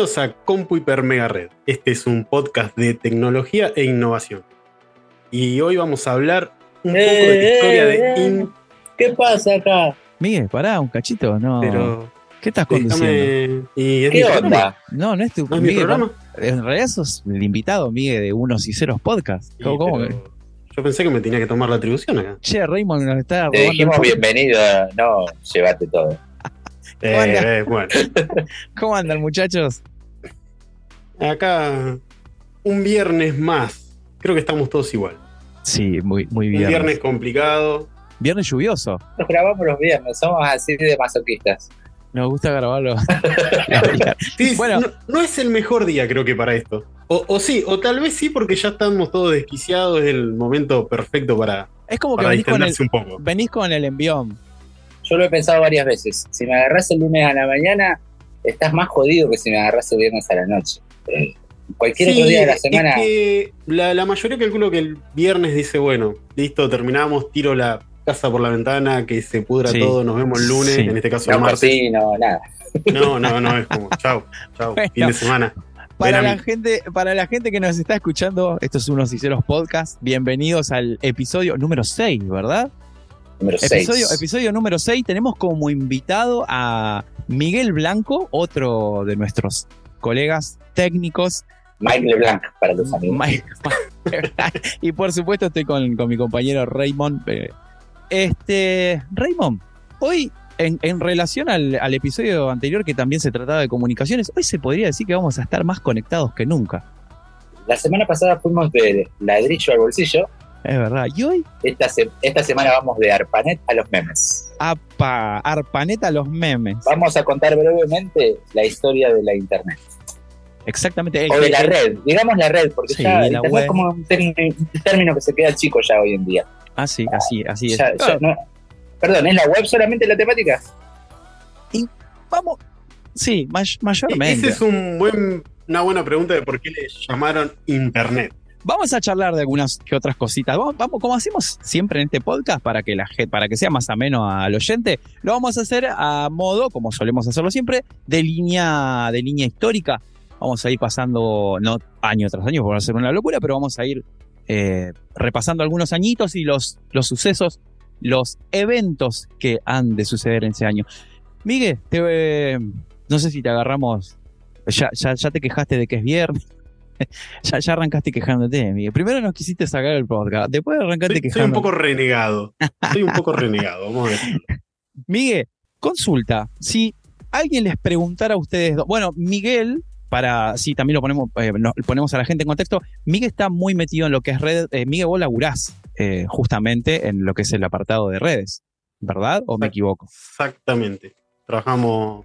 Bienvenidos a Compu Hiper Mega Red. Este es un podcast de tecnología e innovación. Y hoy vamos a hablar un poco de la historia de Eh, In- ¿Qué pasa acá? Miguel, pará, un cachito, no. pero ¿Qué estás conduciendo? déjame- y es ¿Qué mi onda? No, no es tu ¿No es mi Miguel, programa? En realidad sos el invitado, Miguel, de Unos y Ceros Podcast. Yo pensé que me tenía que tomar la atribución acá. Che, Raymond nos está Te robando el dijimos bienvenido, no, llévate todo. Eh, eh, bueno, ¿Cómo andan, muchachos? Acá un viernes más. Creo que estamos todos igual. Sí, muy, muy Un bien. viernes complicado. Viernes lluvioso. Nos grabamos los viernes, somos así de masoquistas. Nos gusta grabarlo. Sí, Bueno. no, no es el mejor día, creo que para esto. O, o sí, o tal vez sí, porque ya estamos todos desquiciados. Es el momento perfecto para, es como que venís con, el, distenderse un poco. venís con el envión. Yo lo he pensado varias veces. Si me agarras el lunes a la mañana, estás más jodido que si me agarras el viernes a la noche. Eh, cualquier Sí, otro día de la es semana. que la, la mayoría calculo que el viernes dice, bueno, listo, terminamos, tiro la casa por la ventana, que se pudra Sí. todo, nos vemos el lunes, Sí. en este caso el No martes. cortino, nada. No, no, no, es como, chau, chau, Bueno. fin de semana. Para la, gente, para la gente que nos está escuchando, esto es Unos y Ceros Podcast. Bienvenidos al episodio número 6, ¿verdad? Número 6. Episodio, episodio número 6. Tenemos como invitado a Miguel Blanco, otro de nuestros colegas técnicos. Mike LeBlanc para los amigos. Mike- y por supuesto estoy con, con mi compañero Raymond. eh, Este, Raymond, hoy en, en relación al, al episodio anterior que también se trataba de comunicaciones, hoy se podría decir que vamos a estar más conectados que nunca. La semana pasada fuimos de ladrillo al bolsillo. Es verdad. Y hoy, Esta, se- esta semana vamos de ARPANET a los memes. apa, arpaneta los memes. Vamos a contar brevemente la historia de la Internet. Exactamente. O de la red, digamos la red, porque Sí, ya la Internet web. es como un, término- un término que se queda chico ya hoy en día. Ah, sí, así, así es. Ya- ya no- perdón, ¿es la web solamente la temática? Vamos. Sí, may- Esa mayormente. es un buen, una buena pregunta de por qué le llamaron Internet. Vamos a charlar de algunas que otras cositas. Vamos, como hacemos siempre en este podcast, para que la para que sea más ameno al oyente, lo vamos a hacer a modo, como solemos hacerlo siempre, de línea, de línea histórica. Vamos a ir pasando, no año tras año, por hacer una locura, pero vamos a ir eh, repasando algunos añitos y los, los sucesos, los eventos que han de suceder en ese año. Miguel, te, eh, no sé si te agarramos. Ya, ya, ya te quejaste de que es viernes. ya, ya arrancaste quejándote, Miguel. Primero nos quisiste sacar el podcast, después arrancaste Soy, soy un quejándote. poco renegado. Soy un poco renegado, vamos a ver. Miguel, consulta. Si alguien les preguntara a ustedes, dos- bueno, Miguel, para, sí, también lo ponemos, eh, ponemos a la gente en contexto, Miguel está muy metido en lo que es red, eh, Miguel, vos laburás eh, justamente en lo que es el apartado de redes, ¿verdad? ¿O me equivoco? Exactamente. Trabajamos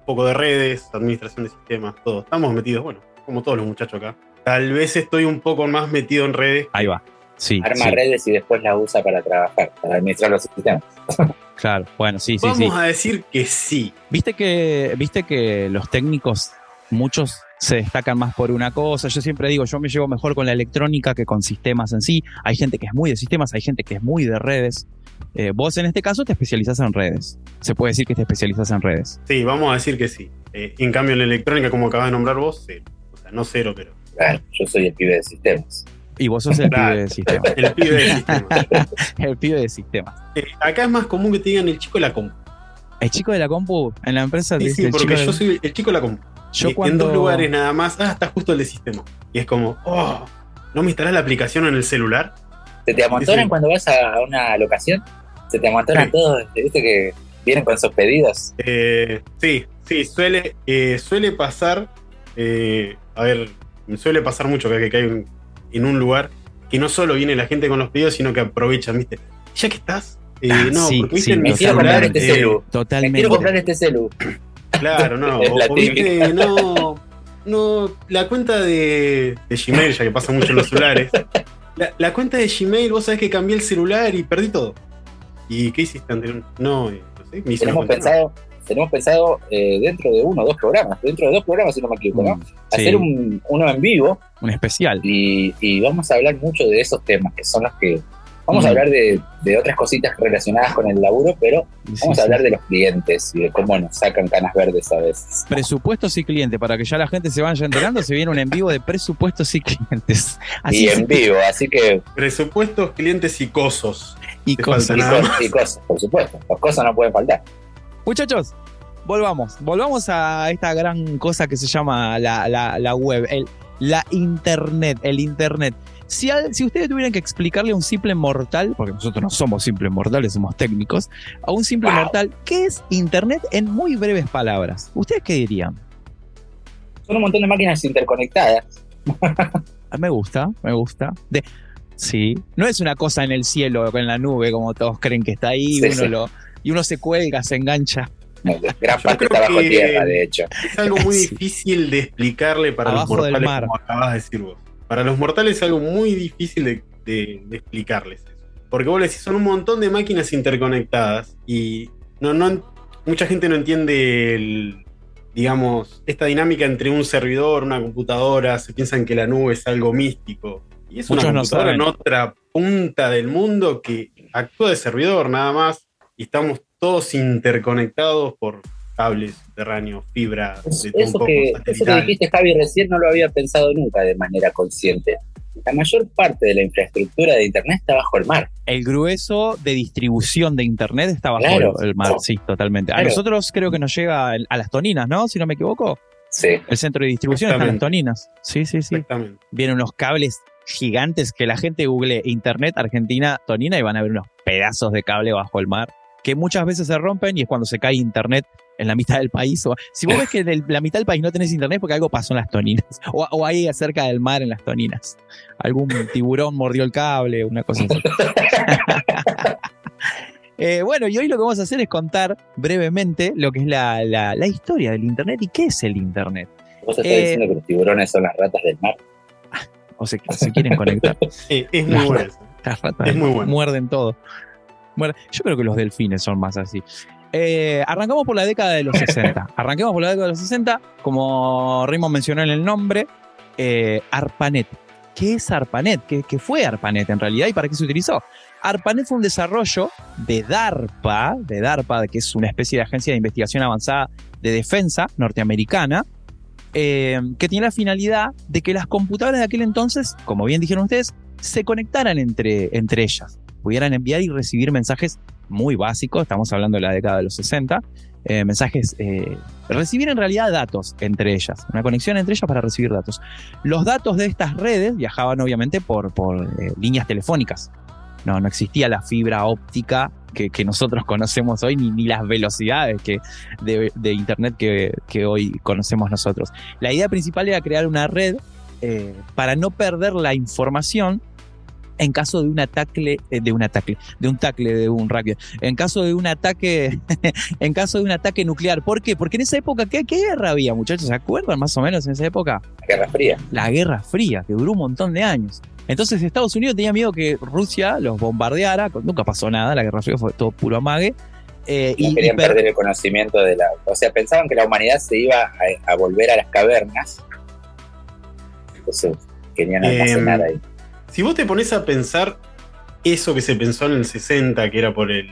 un poco de redes, administración de sistemas, todo. Estamos metidos, bueno, como todos los muchachos acá. Tal vez estoy un poco más metido en redes. Ahí va. Sí, Arma sí, redes y después la usa para trabajar, para administrar los sistemas. claro. Bueno, sí, sí, Vamos sí. a decir que sí. Viste que, viste que los técnicos, muchos se destacan más por una cosa. Yo siempre digo, yo me llevo mejor con la electrónica que con sistemas en sí. Hay gente que es muy de sistemas, hay gente que es muy de redes. Eh, vos en este caso te especializás en redes. Se puede decir que te especializás en redes. Sí, vamos a decir que sí. Eh, en cambio, en la electrónica, como acabas de nombrar vos, cero. Sea, no cero, pero Claro, yo soy el pibe de sistemas. Y vos sos el Claro. pibe de sistemas. el pibe del sistema. el pibe de sistemas. Eh, acá es más común que te digan el chico de la compu. El chico de la compu en la empresa Sí, sí, porque de- yo soy el chico de la compu. yo Y cuando En dos lugares nada más. Ah, está justo el de sistema. Y es como, oh, ¿no me instalás la aplicación en el celular? ¿Se te amontonan Sí, cuando vas a una locación? ¿Se te amontonan Sí. todos? ¿Viste que vienen con sus pedidos? Eh, sí, sí, suele, eh, suele pasar. eh, a ver, suele pasar mucho que, que hay un- en un lugar que no solo viene la gente con los pedidos, sino que aprovechan, ¿viste? Ya que estás. eh, Ah, no, sí, porque sí, Me quiero comprar este celu. Me Totalmente. quiero comprar este celu. Claro, no. O, no, no. La cuenta de, de Gmail, ya que pasa mucho en los celulares. La, la cuenta de Gmail, vos sabés que cambié el celular y perdí todo. ¿Y qué hiciste anterior? No, eh, no sé, me hice una cuenta pensado, tenemos pensado eh, dentro de uno o dos programas, dentro de dos programas si no me equivoco, ¿no? Mm, sí, Hacer un, uno en vivo un especial. y, y vamos a hablar mucho de esos temas que son los que Vamos a Mm. hablar de, de otras cositas relacionadas con el laburo, pero Sí, vamos sí. a hablar de los clientes y de cómo nos sacan canas verdes a veces. Presupuestos y clientes, para que ya la gente se vaya enterando, se viene un en vivo de presupuestos y clientes. Así y en vivo, así que Presupuestos, clientes y cosos. y cosas, y cosas, por supuesto. Las cosas no pueden faltar. Muchachos, volvamos. Volvamos a esta gran cosa que se llama la, la- la web, el, la internet, el internet. Si, al- si ustedes tuvieran que explicarle a un simple mortal, porque nosotros no somos simples mortales, somos técnicos, a un simple Wow. mortal, ¿qué es internet en muy breves palabras? ¿Ustedes qué dirían? Son un montón de máquinas interconectadas. Ah, Me gusta, me gusta. De, sí, no es una cosa en el cielo o en la nube, como todos creen que está ahí, Sí, uno sí. Lo, y uno se cuelga, se engancha. Gran parte está bajo tierra, de hecho. Es algo muy Sí. difícil de explicarle para Abajo los del mortales, mar. como acabas de decir vos. Para los mortales es algo muy difícil de, de- de explicarles eso. Porque vos le decís, son un montón de máquinas interconectadas y no, no, mucha gente no entiende el, digamos, esta dinámica entre un servidor, una computadora, se piensan que la nube es algo místico. Y es Muchos una computadora en otra punta del mundo que actúa de servidor nada más y estamos todos interconectados por cables subterráneos, fibra, de eso que, eso que dijiste, Javi, recién no lo había pensado nunca de manera consciente. La mayor parte de la infraestructura de Internet está bajo el mar. El grueso de distribución de internet está bajo Claro. el, el mar, sí, totalmente. A nosotros creo que nos llega a las toninas, ¿no? Si no me equivoco. Sí. El centro de distribución está en las toninas. Sí, sí, sí. Exactamente. Vienen unos cables gigantes que la gente google Internet Argentina Tonina y van a ver unos pedazos de cable bajo el mar que muchas veces se rompen y es cuando se cae Internet en la mitad del país. O, si vos ves que en la mitad del país no tenés Internet porque algo pasó en las Toninas o, o ahí acerca del mar en las Toninas. Algún tiburón mordió el cable, una cosa así. Eh, bueno, y hoy lo que vamos a hacer es contar brevemente lo que es la, la- la historia del Internet y qué es el Internet. Vos estás Eh, diciendo que los tiburones son las ratas del mar. O se, se quieren conectar. Eh, es muy bueno eso. Las ratas Es muy bueno. muerden todo. Yo creo que los delfines son más así. Eh, arrancamos por la década de los 60. Arranquemos por la década de los 60. Como Raymond mencionó en el nombre, eh, ARPANET. ¿Qué es ARPANET? ¿Qué, qué fue ARPANET en realidad y para qué se utilizó? ARPANET fue un desarrollo de DARPA, de DARPA, que es una especie de agencia de investigación avanzada de defensa norteamericana, eh, que tiene la finalidad de que las computadoras de aquel entonces, como bien dijeron ustedes, se conectaran entre, entre ellas, pudieran enviar y recibir mensajes muy básicos, estamos hablando de la década de los 60, eh, mensajes, eh, recibir en realidad datos entre ellas, una conexión entre ellas para recibir datos. Los datos de estas redes viajaban obviamente por, por eh, líneas telefónicas, no, no existía la fibra óptica que, que nosotros conocemos hoy, ni, ni las velocidades que, de, Internet que, que hoy conocemos nosotros. La idea principal era crear una red para no perder la información en caso de un ataque, eh, de un ataque, de un tacle, de un racket, en caso de un ataque, en caso de un ataque nuclear. ¿Por qué? Porque en esa época, ¿qué, qué guerra había, muchachos? ¿Se acuerdan más o menos en esa época? La Guerra Fría. La Guerra Fría, que duró un montón de años. Entonces Estados Unidos tenía miedo que Rusia los bombardeara, nunca pasó nada, la Guerra Fría fue todo puro amague. eh, No y, querían y per- perder el conocimiento de la. O sea, pensaban que la humanidad se iba a, a volver a las cavernas. Entonces querían Em, almacenar ahí. Si vos te pones a pensar eso que se pensó en el 60, que era por el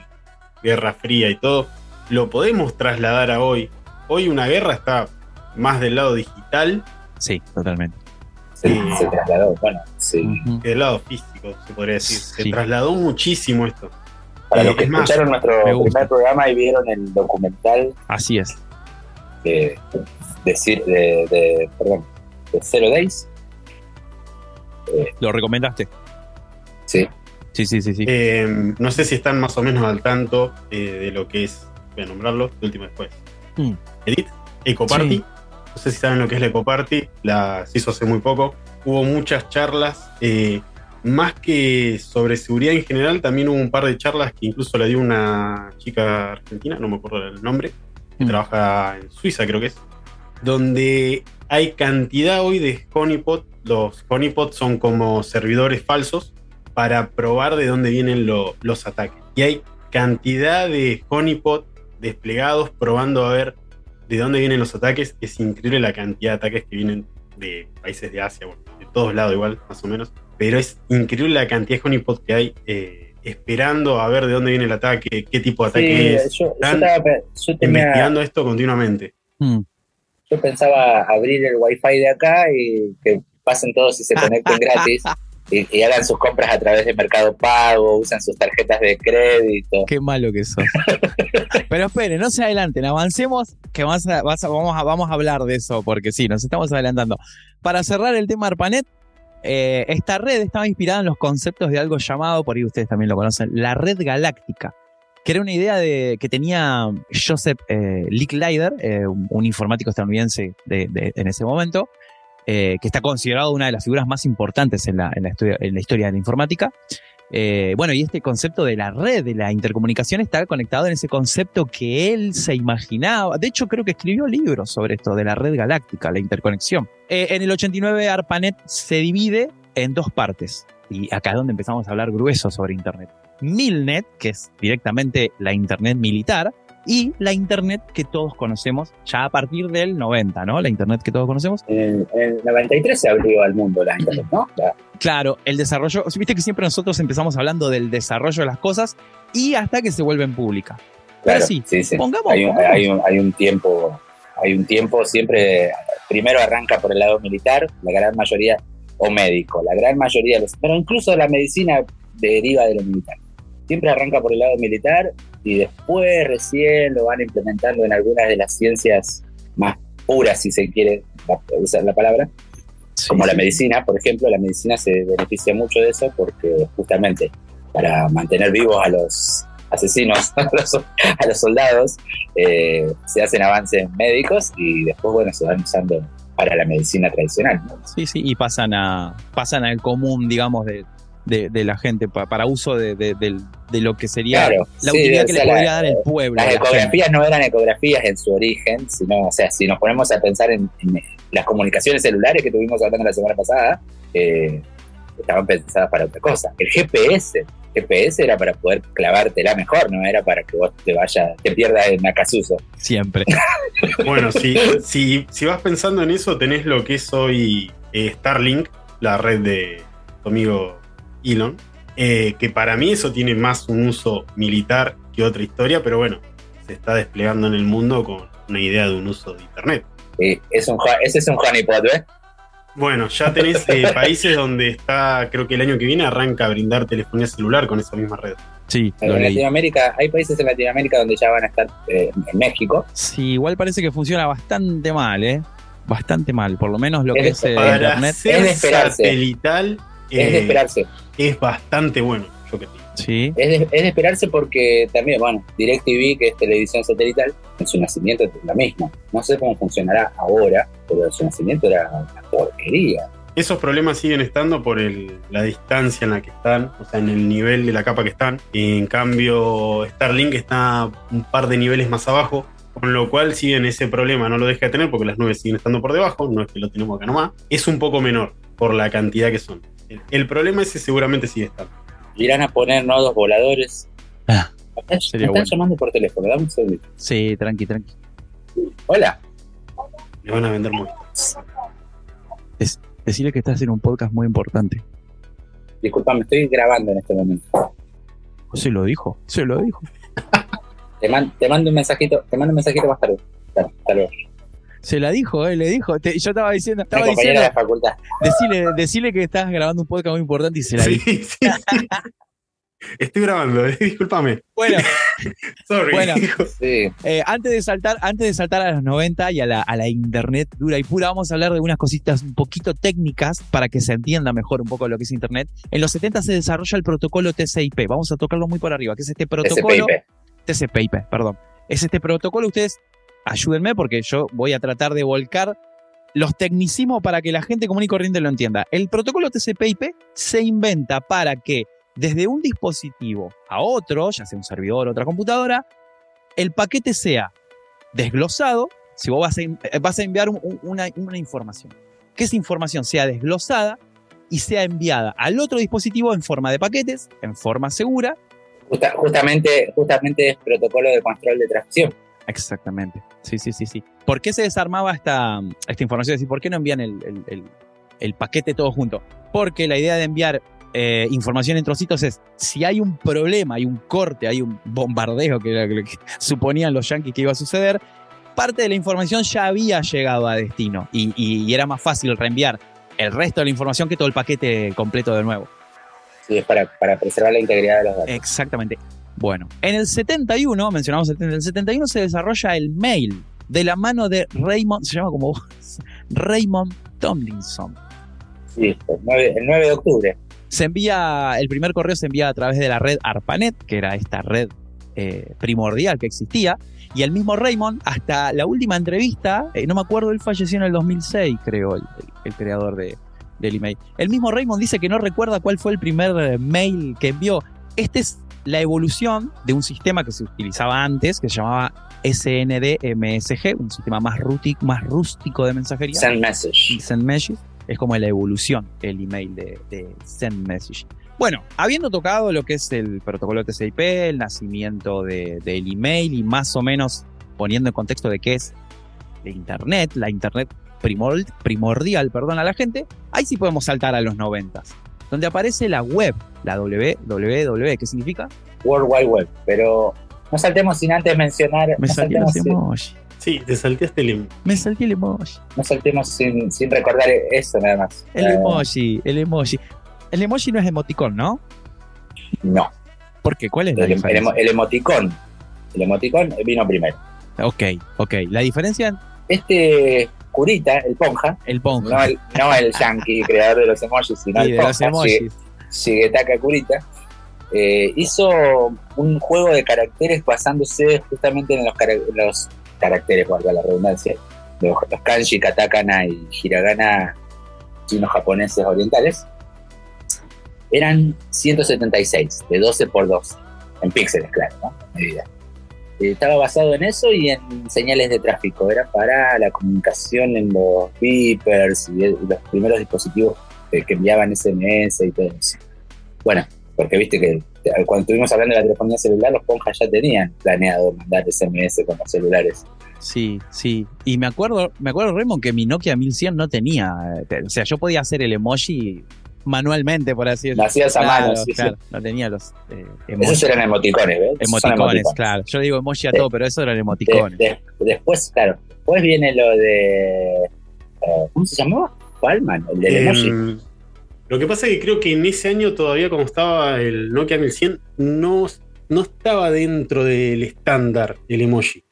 Guerra Fría y todo, lo podemos trasladar a hoy. Hoy una guerra está más del lado digital Sí, totalmente. Se, eh, se trasladó. Bueno, sí. Que del lado físico, se podría decir. Se Sí. trasladó muchísimo esto. Para eh, los que es más, escucharon nuestro primer programa y vieron el documental Así es. de, de- de- perdón, de Zero Days, ¿Lo recomendaste? sí, Sí, sí, sí, sí. Eh, no sé si están más o menos al tanto eh, de lo que es, voy a nombrarlo, de última después. Mm. Edit, Ecoparty. Sí. No sé si saben lo que es la Ecoparty, la se hizo hace muy poco. Hubo muchas charlas, eh, más que sobre seguridad en general, también hubo un par de charlas que incluso la dio una chica argentina, no me acuerdo el nombre, que Mm. trabaja en Suiza, creo que es, donde hay cantidad hoy de honeypot. Los honeypots son como servidores falsos para probar de dónde vienen lo- los ataques. Y hay cantidad de honeypot desplegados probando a ver de dónde vienen los ataques. Es increíble la cantidad de ataques que vienen de países de Asia, bueno, de todos lados igual, más o menos. Pero es increíble la cantidad de honeypot que hay eh, esperando a ver de dónde viene el ataque, qué tipo de ataque es. Yo, yo Están estaba yo tenía- investigando esto continuamente. Mm. yo pensaba abrir el wifi de acá y que pasen todos y se conecten gratis y, y hagan sus compras a través de Mercado Pago, usan sus tarjetas de crédito. Qué malo que sos. Pero esperen, no se adelanten, avancemos, que vas a- vas a- vamos, a, vamos a hablar de eso, porque sí, nos estamos adelantando. Para cerrar el tema ARPANET, eh, esta red estaba inspirada en los conceptos de algo llamado, por ahí ustedes también lo conocen, la red galáctica, que era una idea de, que tenía Joseph eh, Licklider, eh, un, un informático estadounidense de- de- en ese momento, eh, que está considerado una de las figuras más importantes en la, en la historia, en la historia de la informática. Eh, bueno, y este concepto de la red, de la intercomunicación, está conectado en ese concepto que él se imaginaba. De hecho, creo que escribió libros sobre esto, de la red galáctica, la interconexión. Eh, en el 89, ARPANET se divide en dos partes. Y acá es donde empezamos a hablar grueso sobre Internet. Milnet, que es directamente la Internet militar, y la Internet que todos conocemos ya a partir del 90, ¿no? La Internet que todos conocemos. En, el 93 se abrió al mundo la internet, ¿no? La- Claro, el desarrollo, viste que siempre nosotros empezamos hablando del desarrollo de las cosas y hasta que se vuelven públicas. Pero claro, sí, sí, sí. pongamos- Hay, un, pongamos. hay, un, hay un tiempo, hay un tiempo siempre, primero arranca por el lado militar, la gran mayoría, o médico, la gran mayoría, de los, pero incluso la medicina deriva de lo militar. Siempre arranca por el lado militar y después recién lo van implementando en algunas de las ciencias más puras, si se quiere usar la palabra, como la medicina, por ejemplo, la medicina se beneficia mucho de eso porque justamente para mantener vivos a los asesinos, a los, a los soldados, eh, se hacen avances médicos y después, bueno, se van usando para la medicina tradicional. ¿no? Sí, sí, y pasan a pasan al común, digamos, de, de, de la gente pa- para uso de, de- lo que sería Claro, la sí, utilidad que sea, le podría la- dar el pueblo. Las gente. ecografías no eran ecografías en su origen, sino, o sea, si nos ponemos a pensar en, en las comunicaciones celulares que tuvimos hablando la semana pasada, eh, estaban pensadas para otra cosa. El GPS, GPS era para poder clavártela mejor, no era para que vos te vayas, te pierdas en Acasuso. Siempre. Bueno, si, si, si vas pensando en eso, tenés lo que es hoy eh, Starlink, la red de tu amigo Elon, eh, que para mí eso tiene más un uso militar que otra historia, pero bueno, se está desplegando en el mundo con una idea de un uso de Internet. Eh, es un, ese es un honeypot, ¿ves? Bueno, ya tenés eh, países donde está, creo que el año que viene arranca a brindar telefonía celular con esa misma red. Sí, lo En leí. Latinoamérica, hay países en Latinoamérica donde ya van a estar eh, en México. Sí, igual parece que funciona bastante mal, ¿eh? Bastante mal. Por lo menos lo que Es- eh, Para Internet. ser Es satelital Es de eh, esperarse. es bastante bueno, yo que digo. Sí. Es de, es de esperarse porque también, bueno, DirecTV, que es televisión satelital, en su nacimiento es la misma. No sé cómo funcionará ahora, pero en su nacimiento era una porquería. Esos problemas siguen estando por el- la distancia en la que están, o sea, en el nivel de la capa que están. En cambio, Starlink está un par de niveles más abajo, con lo cual siguen ese problema, no lo deja de tener porque las nubes siguen estando por debajo, no es que lo tenemos acá nomás. Es un poco menor por la cantidad que son. El, el problema ese seguramente sigue estando. Irán a poner nodos voladores. Ah, Me están, sería están bueno. llamando por teléfono, dame un segundito. Sí, tranqui, tranqui. Hola. Le van a vender muy. Decirle que estás en un podcast muy importante. Disculpame, estoy grabando en este momento. Se lo dijo, se lo dijo. Te, man- te mando un mensajito, te mando un mensajito más tarde. Hasta hasta luego. Se la dijo, eh, le dijo. Te- yo estaba diciendo, Mi estaba compañera diciendo, de facultad. decirle, decirle que estás grabando un podcast muy importante y se la Sí, dijo. sí, sí. Estoy grabando, eh, discúlpame. Bueno, Sorry. Bueno. Sí. eh, antes de saltar, antes de saltar a los 90 y a la, a la internet dura y pura, vamos a hablar de unas cositas un poquito técnicas para que se entienda mejor un poco lo que es internet. En los 70 se desarrolla el protocolo TCP. Vamos a tocarlo muy por arriba, que es este protocolo. SPIP. TCP/IP, perdón. Es este protocolo, ustedes ayúdenme porque yo voy a tratar de volcar los tecnicismos para que la gente común y corriente lo entienda. El protocolo TCP/IP se inventa para que desde un dispositivo a otro, ya sea un servidor o otra computadora, el paquete sea desglosado. Si vos vas a, eh, enviar un- un- una, información, que esa información sea desglosada y sea enviada al otro dispositivo en forma de paquetes, en forma segura Justa- justamente, justamente es protocolo de control de transmisión. Exactamente. Sí, sí, sí, sí. ¿Por qué se desarmaba esta, esta información? Es decir, ¿por qué no envían el, el- el- el paquete todo junto? Porque la idea de enviar eh, información en trocitos es si hay un problema, hay un corte, hay un bombardeo que suponían los yanquis que iba a suceder, parte de la información ya había llegado a destino y, y- y era más fácil reenviar el resto de la información que todo el paquete completo de nuevo. Sí, es para, para preservar la integridad de los datos. Exactamente. Bueno, en el 71, mencionamos el, en el 71 se desarrolla el mail de la mano de Raymond, se llama como vos, Raymond Tomlinson. Sí, el 9, el 9 de octubre. Se envía, el primer correo se envía a través de la red ARPANET, que era esta red eh, primordial que existía, y el mismo Raymond, hasta la última entrevista, eh, no me acuerdo, él falleció en el 2006, creo, el, el- el creador de, del email. El mismo Raymond dice que no recuerda cuál fue el primer eh, mail que envió. Esta es la evolución de un sistema que se utilizaba antes, que se llamaba SND-MSG, un sistema más, más rústico de mensajería. Send message. Send Message es como la evolución, el email de, de Send Message. Bueno, habiendo tocado lo que es el protocolo TCP, el nacimiento de- del email y más o menos poniendo en contexto de qué es la Internet, la Internet primor- primordial, perdón, a la gente, ahí sí podemos saltar a los noventas, donde aparece la web, la www, ¿qué significa? World Wide Web. Pero no saltemos sin antes mencionar. Me no, salté saltemos los sin, emoji, Sí, te salteaste el emoji. me salté el emoji. no saltemos sin, sin recordar eso nada más. El Eh, emoji, el emoji. El emoji no es emoticón, ¿no? No, ¿Por qué? ¿Cuál es la el, el diferencia? emo- el emoticón. El emoticón vino primero. Ok, ok. La diferencia, Este curita, el ponja, el no el, no el yankee creador de los emojis, sino el de los ponja, emojis. Shigetaka Kurita, eh, hizo un juego de caracteres basándose justamente en los, en los caracteres, valga la redundancia, los, los kanji, katakana y hiragana chinos japoneses orientales. Eran 176, de 12 por 12, en píxeles, claro, ¿no? Medida. Eh, estaba basado en eso y en señales de tráfico. Era para la comunicación en los beepers y, los primeros dispositivos que, que enviaban SMS y todo eso. Bueno, porque viste que eh, cuando estuvimos hablando de la telefonía celular, los ponjas ya tenían planeado mandar SMS con los celulares. Sí, sí. Y me acuerdo, me acuerdo, Raymond, que mi Nokia 1100 no tenía. eh, O sea, yo podía hacer el emoji manualmente, por así Lo decirlo. hacías a Claro, mano, sí, sí. claro, No tenía los eh, Esos eran emoticones, ¿ves? Emoticones, claro. Yo digo emoji a todo, pero eso eran emoticones. de- después, claro, después viene lo de. eh, ¿Cómo se llamaba? Palman, el del emoji. Em, lo que pasa es que creo que en ese año todavía, como estaba el Nokia 1100, no, no estaba dentro del estándar el emoji.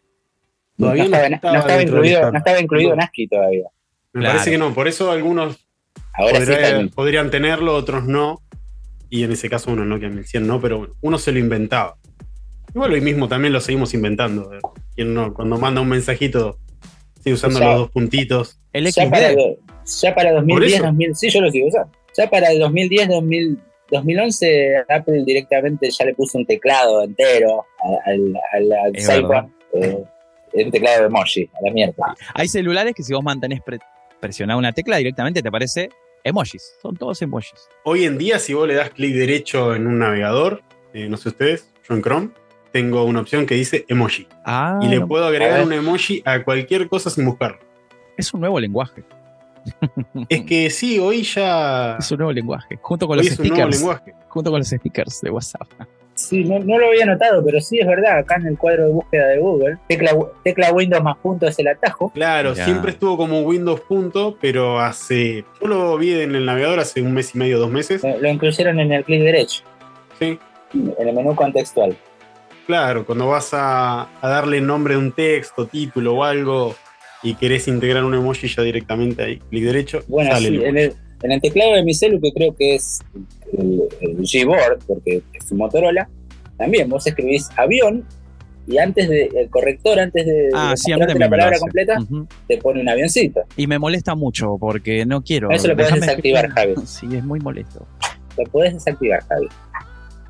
No Todavía estaba, no estaba incluido, no estaba incluido No. en ASCII todavía. Me Claro. parece que no, por eso algunos Ahora sí podría- están- podrían tenerlo, otros no. Y en ese caso uno Nokia 1100 no, pero bueno, uno se lo inventaba. Igual hoy mismo también lo seguimos inventando. eh. ¿Quién no? Cuando manda un mensajito, sigue usando O sea, los dos puntitos. El ya para, ya para 2010, eso. 2000, sí, yo lo sigo usando. Ya para el 2010, 2000, 2011, Apple directamente ya le puso un teclado entero al, al, eh, un teclado de emoji, a la mierda. Hay celulares que si vos mantenés pre- presionada una tecla, directamente te aparece emojis. Son todos emojis. Hoy en día, si vos le das clic derecho en un navegador, eh, no sé ustedes, yo en Chrome, tengo una opción que dice emoji. Ah, y le no, puedo agregar un emoji a cualquier cosa sin buscarlo. es un nuevo lenguaje. Es que sí, hoy ya. Es un nuevo lenguaje. Junto con Hoy los es un nuevo lenguaje. Junto con los stickers de WhatsApp. Sí, no, no lo había notado, pero sí es verdad, acá en el cuadro de búsqueda de Google, tecla, tecla Windows más punto es el atajo. Claro, Ya. siempre estuvo como Windows punto, pero hace. Yo lo vi en el navegador hace un mes y medio, dos meses. Lo, lo incluyeron en el clic derecho, Sí, en el menú contextual. claro, cuando vas a, a darle nombre a un texto, título o algo y querés integrar un emoji ya directamente ahí, clic derecho, Bueno, sale sí, el en emoji. el, en el teclado de mi celu, que creo que es el, el Gboard, porque es un Motorola, también vos escribís avión y antes de el corrector, antes de, Ah, de sí, a mí la palabra hace. completa, te pone un avioncito. Y me molesta mucho porque no quiero. Eso lo podés Déjame desactivar, escribir. Javi. Sí, es muy molesto. Lo podés desactivar, Javi.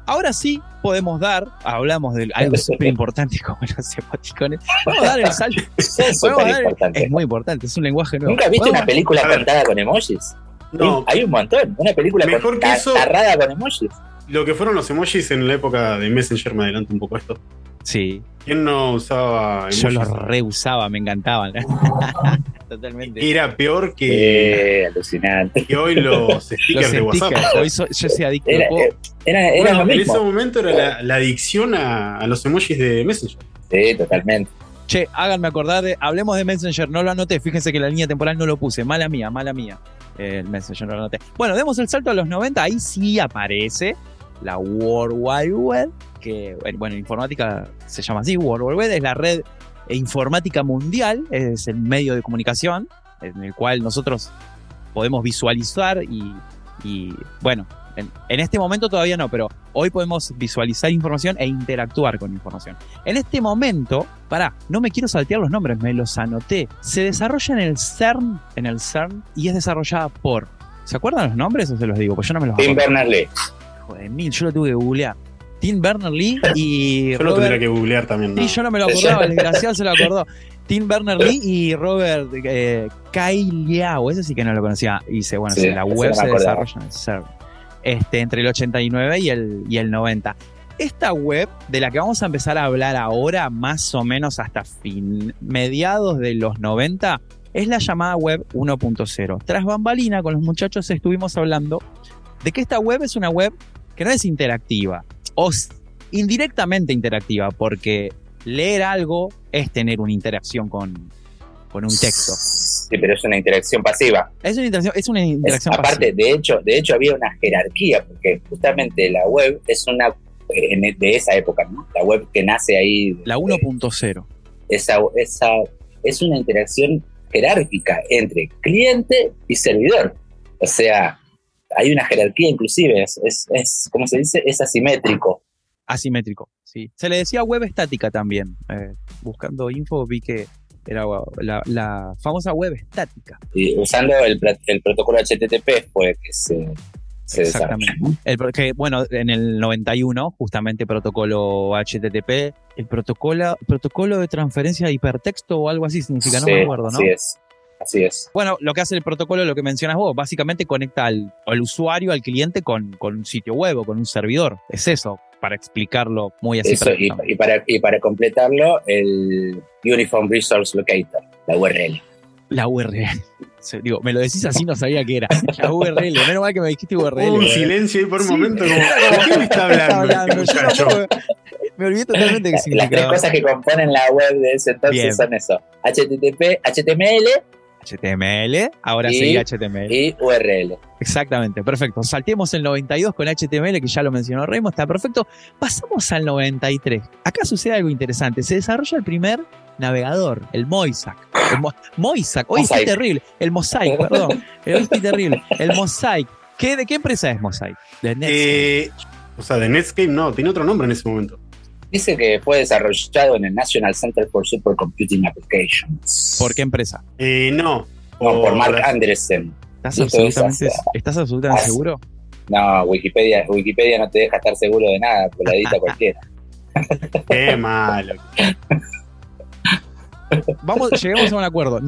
Ahora sí podemos dar, hablamos de algo súper importante como los emoticones. Vamos a dar el salto. Es Podemos dar- importante. Es muy importante, es un lenguaje nuevo. ¿Nunca viste Podemos- una película A ver. contada con emojis? No, Hay un montón. Una película Mejor con, que eso- tarrada con emojis. lo que fueron los emojis en la época de Messenger, me adelanto un poco esto. Sí, ¿Quién no usaba emojis? yo los reusaba, me encantaban. Totalmente. Era peor que, Eh, alucinante. que hoy los stickers Los de WhatsApp. hoy so- yo soy adicto. Era, eh, era, era Bueno, lo en mismo. ese momento era la, la adicción a, a los emojis de Messenger. Sí, totalmente. Che, háganme acordar de. Hablemos de Messenger, no lo anoté. Fíjense que la línea temporal no lo puse. Mala mía, mala mía. El Messenger. Bueno, demos el salto a los 90. Ahí sí aparece la World Wide Web. Que, bueno, en informática se llama así. World Wide Web es la red informática mundial. Es el medio de comunicación en el cual nosotros podemos visualizar y, y, bueno, en, en este momento todavía no, pero hoy podemos visualizar información e interactuar con información. En este momento, pará, no me quiero saltear los nombres, me los anoté. Se desarrolla en el CERN, en el CERN, y es desarrollada por. ¿Se acuerdan los nombres o se los digo? Pues yo no me los Tim. Berners-Lee. Joder, mil, yo lo tuve que googlear. Tim Berners-Lee y Yo lo Robert- tendría que googlear también. ¿no? Sí, yo no me lo acordaba, el desgraciado se lo acordó. Tim Berners-Lee y Robert eh, Kai Liao, ese sí que no lo conocía. Y dice, bueno, Sí, la web se desarrolla en el CERN. Este, entre el 89 y el, y el 90. Esta web, de la que vamos a empezar a hablar ahora, más o menos hasta fin, mediados de los 90, es la llamada web 1.0. Tras bambalina, con los muchachos estuvimos hablando de que esta web es una web que no es interactiva, o indirectamente interactiva, porque leer algo es tener una interacción con, con un texto. Sí, pero es una interacción pasiva. Es una interacción, es una Es- interacción aparte, de hecho, de hecho había una jerarquía, porque justamente la web es una eh, en- de esa época, ¿no? La web que nace ahí. La 1.0. Esa, esa es una interacción jerárquica entre cliente y servidor. O sea, hay una jerarquía inclusive, es, es, es ¿cómo se dice? Es asimétrico. Asimétrico, sí. Se le decía web estática también. Eh, buscando info vi que era la, la famosa web estática. Y usando el, protocolo HTTP fue que se, Exactamente. El, que, bueno, en el 91, justamente protocolo HTTP, el protocolo, protocolo de transferencia de hipertexto o algo así significa, no Sí, me acuerdo, ¿no? Así es. Así es. Bueno, lo que hace el protocolo, lo que mencionas vos, básicamente conecta al, al usuario, al cliente con, con un sitio web o con un servidor. Es eso, para explicarlo muy así. Eso, y, para, y para completarlo, el Uniform Resource Locator, la URL. La URL. Digo, me lo decís así, no sabía qué era. La URL. Menos mal que me dijiste URL. Hubo un silencio ahí por un Sí. momento. Como, ¿De qué me está hablando, este Yo me olvidé totalmente que Las tres cosas que componen la web de ese entonces Bien. son eso: HTTP, HTML HTML, ahora Y- sí HTML. y URL. Exactamente, perfecto. Saltemos el 92 con HTML, que ya lo mencionó Remo, está perfecto. Pasamos al 93. Acá sucede algo interesante. Se desarrolla el primer navegador, el Mosaic. El Mo- Mosaic, hoy Mosaic. terrible. El Mosaic, perdón. Hoy estoy terrible. El Mosaic. ¿Qué, ¿De qué empresa es Mosaic? De Netscape. Eh, o sea, de Netscape no, tiene otro nombre en ese momento. Dice que fue desarrollado en el National Center for Supercomputing Applications. ¿Por qué empresa? Eh, no. No, por Mark Andressen. ¿Estás absolutamente, esas- ¿estás absolutamente as- seguro? No, Wikipedia, Wikipedia no te deja estar seguro de nada, porque la edita cualquiera. Qué malo. Vamos, lleguemos a un acuerdo.